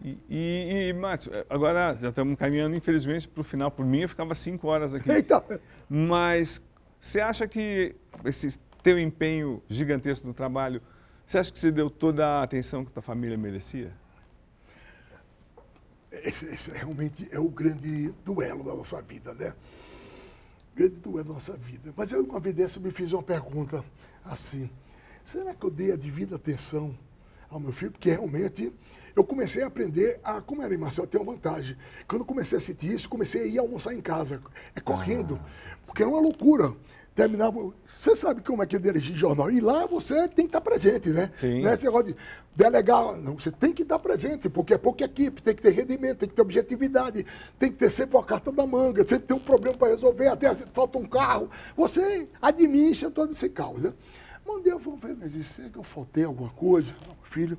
E, e, e Márcio, agora já estamos caminhando, infelizmente, para o final. Por mim, eu ficava cinco horas aqui. Eita. Mas você acha que esse teu empenho gigantesco no trabalho, você acha que você deu toda a atenção que tua família merecia? Esse, esse realmente é o grande duelo da nossa vida, né? grande duelo da nossa vida. Mas eu, uma vez dessa, me fiz uma pergunta assim: será que eu dei a devida atenção ao meu filho? Porque realmente eu comecei a aprender a, como era em Marcel, tem uma vantagem. Quando comecei a sentir isso, comecei a ir almoçar em casa, é correndo, ah. porque era uma loucura. Terminava. Você sabe como é que é dirigir jornal. E lá você tem que estar presente, né? Sim. Não é esse negócio de delegar. Não, você tem que estar presente, porque é pouca equipe, tem que ter rendimento, tem que ter objetividade, tem que ter sempre uma carta da manga, sempre tem um problema para resolver, até falta um carro. Você administra todo esse caos, né? Mandei, eu falei, mas isso é que eu faltei alguma coisa? Filho.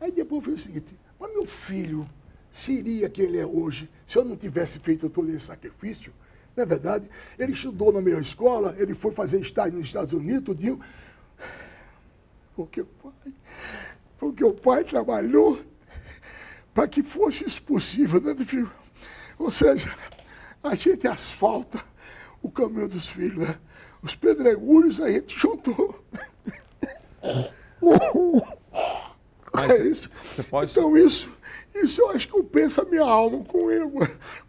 Aí depois foi o seguinte, mas meu filho seria quem ele é hoje se eu não tivesse feito todo esse sacrifício? Não é verdade? Ele estudou na melhor escola, ele foi fazer estágio nos Estados Unidos, tudinho. Porque, pai, Porque o pai trabalhou para que fosse isso possível, né, filho? Ou seja, a gente asfalta o caminho dos filhos, né? Os pedregulhos a gente juntou. é isso. Pode... Então isso, isso eu acho que compensa a minha alma com ele,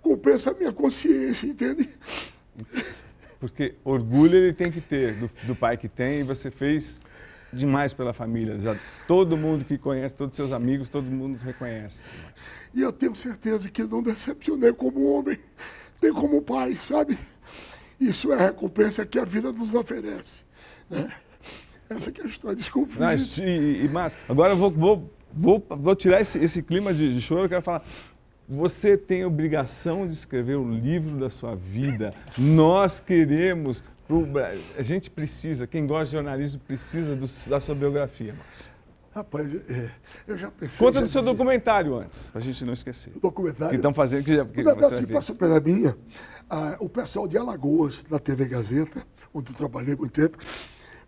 compensa a minha consciência, entende? Porque orgulho ele tem que ter do, do pai que tem e você fez demais pela família. Já todo mundo que conhece, todos seus amigos, todo mundo reconhece. E eu tenho certeza que não decepcionei como homem, nem como pai, sabe? Isso é a recompensa que a vida nos oferece. Né? Essa que é. Desculpa. Não, e, e, Márcio, agora eu vou, vou, vou, vou tirar esse, esse clima de, de choro, eu quero falar. Você tem obrigação de escrever o livro da sua vida. Nós queremos. A gente precisa, quem gosta de jornalismo precisa do, da sua biografia, Márcio. Rapaz, é, eu já pensei. Conta já do seu dizia... documentário antes, para a gente não esquecer. O documentário? Que estão fazendo. Que, que Na verdade, para surpresa minha, ah, o pessoal de Alagoas, da TV Gazeta, onde eu trabalhei muito tempo,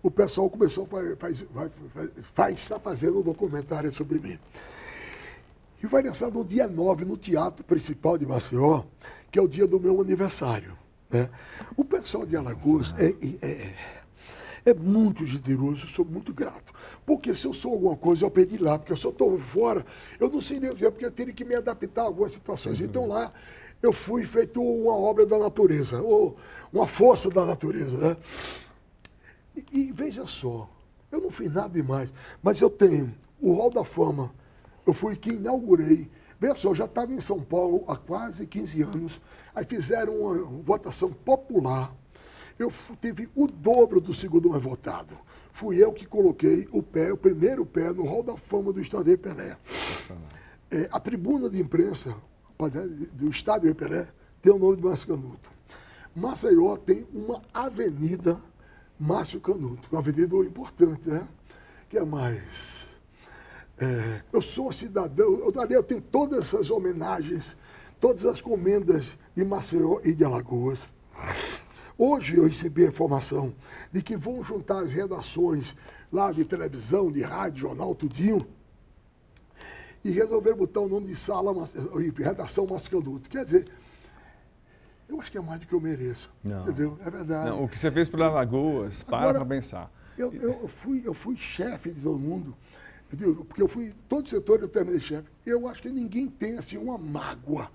o pessoal começou a faz, faz, faz, está fazendo um documentário sobre mim. E vai lançar no dia 9, no Teatro Principal de Maceió, que é o dia do meu aniversário. Né? O pessoal de Alagoas é, é, é muito generoso, eu sou muito grato. Porque se eu sou alguma coisa, eu aprendi lá. Porque eu estou fora, eu não sei nem o que é, porque eu teria que me adaptar a algumas situações. Então lá eu fui feito uma obra da natureza, ou uma força da natureza. Né? E, e veja só, eu não fiz nada demais, mas eu tenho o Hall da Fama eu fui que inaugurei. Veja só, eu já estava em São Paulo há quase 15 anos. Aí fizeram uma votação popular. Eu tive o dobro do segundo mais votado. Fui eu que coloquei o pé, o primeiro pé, no Hall da Fama do Estádio Pelé. É, a tribuna de imprensa do Estádio Pelé tem o nome de Márcio Canuto. Maceió tem uma avenida Márcio Canuto, uma avenida importante, né? Que é mais é, eu sou cidadão, eu, eu tenho todas essas homenagens, todas as comendas de Maceió e de Alagoas. Hoje eu recebi a informação de que vão juntar as redações lá de televisão, de rádio, jornal, tudinho, e resolver botar o nome de sala, redação Mascanuto. Quer dizer, eu acho que é mais do que eu mereço. Não. Entendeu? É verdade. Não, o que você fez para Alagoas, para para pensar. Eu, eu, fui, eu fui chefe de todo mundo porque eu fui, todo setor eu terminei chefe. Eu acho que ninguém tem assim uma mágoa.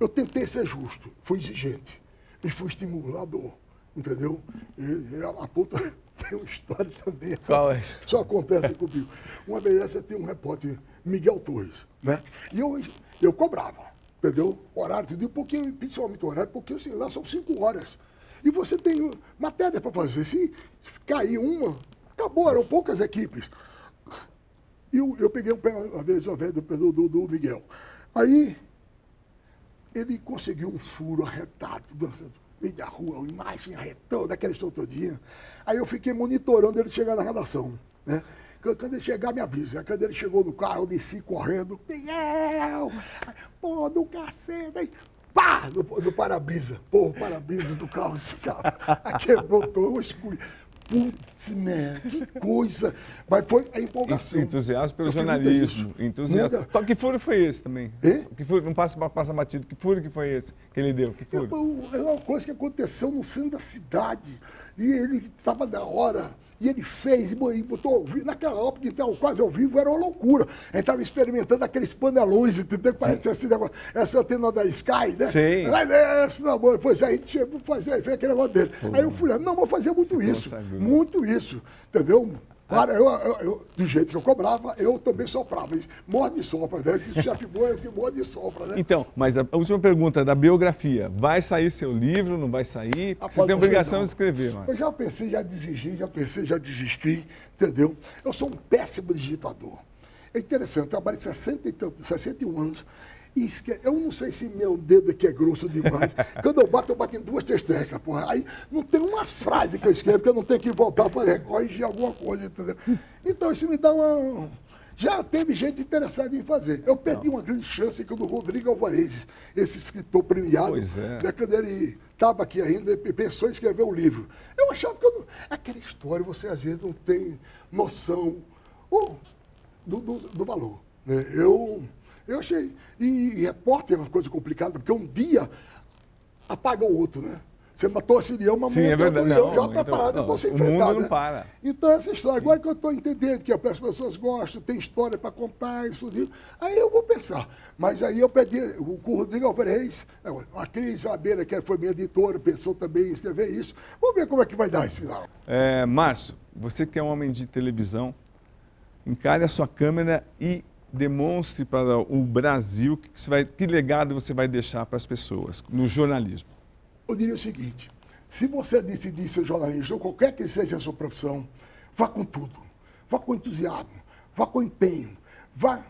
Eu tentei ser justo, fui exigente e fui estimulador, entendeu? E, e a, a puta tem uma história também. Qual é? Só acontece comigo. Uma vez essa tem um repórter, Miguel Torres, né? E eu, eu cobrava, entendeu? Horário, tudo, porque, principalmente horário, porque assim, lá são cinco horas. E você tem matéria para fazer. Se cair uma, acabou, eram poucas equipes. E eu, eu peguei uma vez uma vez do, do, do Miguel. Aí ele conseguiu um furo arretado, no meio da rua, uma imagem arretada, daquela história todinha. Aí eu fiquei monitorando ele chegar na redação. Né? Quando ele chegar, me avisa. Quando ele chegou no carro, eu desci correndo. Miguel! Pô, do cacete! Pá! No, no para-brisa. Pô, o para-brisa do carro quebrou todo, escuro. Putz, né? Que coisa. Mas foi a empolgação. Entusiasmo pelo jornalismo. Entusiasmo. Qual que furo foi esse também? Que furo, não passa, passa batido. Que furo que foi esse que ele deu? Que furo? É uma coisa que aconteceu no centro da cidade. E ele estava da hora. E ele fez, e botou naquela época, então, quase ao vivo, era uma loucura. A gente estava experimentando aqueles panelões, entendeu? Que parece assim, essa antena da Sky, né? Sim. Aí, esse não, pois aí a gente chegou fazer, fez aquele negócio dele. Aí eu fui, não, vou fazer muito Você isso. Consegue, muito isso, entendeu? Claro, eu, eu, eu, do jeito que eu cobrava, eu também soprava. Morde e sopra, né? O chefe bom é o que morde e sopra, né? Então, mas a última pergunta da biografia. Vai sair seu livro, não vai sair? Você tem obrigação de escrever, mas... Eu já pensei, já desisti, já pensei, já desisti, entendeu? Eu sou um péssimo digitador. É interessante, eu trabalho 60 e 61 anos Eu não sei se meu dedo aqui é grosso demais. Quando eu bato, eu bato em duas, três teclas, porra. Aí não tem uma frase que eu escrevo que eu não tenho que voltar para corrigir alguma coisa, entendeu? Então isso me dá uma. Já teve gente interessada em fazer. Eu perdi não. uma grande chance quando o Rodrigo Alvarez, esse escritor premiado, pois é. né, quando ele estava aqui ainda, pensou em escrever um livro. Eu achava que eu não... aquela história você às vezes não tem noção. Oh, do, do, do valor. Né? Eu, eu achei. E, e repórter é uma coisa complicada, porque um dia apaga o outro, né? Você matou esse leão, mas Sim, é verdade. leão Não, já então, preparado para você o enfrentar. mundo não né? para. Então, essa história, agora que eu estou entendendo que as pessoas gostam, tem história para contar, isso, tudo, aí eu vou pensar. Mas aí eu pedi, o, o Rodrigo Alvarez, é, a Cris Abeira, que foi minha editora, pensou também em escrever isso. Vamos ver como é que vai dar esse final. É, Márcio, você que é um homem de televisão, encare a sua câmera e demonstre para o Brasil que, você vai, que legado você vai deixar para as pessoas no jornalismo. Eu diria o seguinte: se você decidir ser jornalista, ou qualquer que seja a sua profissão, vá com tudo. Vá com entusiasmo, vá com empenho, vá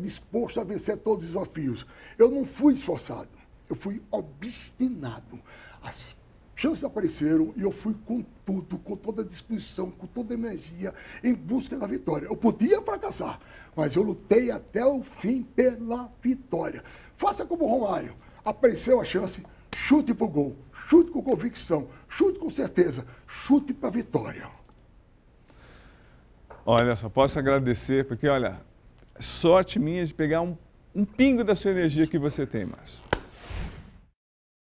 disposto a vencer todos os desafios. Eu não fui esforçado, eu fui obstinado. As chances apareceram e eu fui com tudo, com toda a disposição, com toda a energia, em busca da vitória. Eu podia fracassar, mas eu lutei até o fim pela vitória. Faça como o Romário. Apareceu a chance, chute para o gol, chute com convicção, chute com certeza, chute para a vitória. Olha, só posso agradecer, porque olha, sorte minha de pegar um, um pingo da sua energia que você tem, Márcio.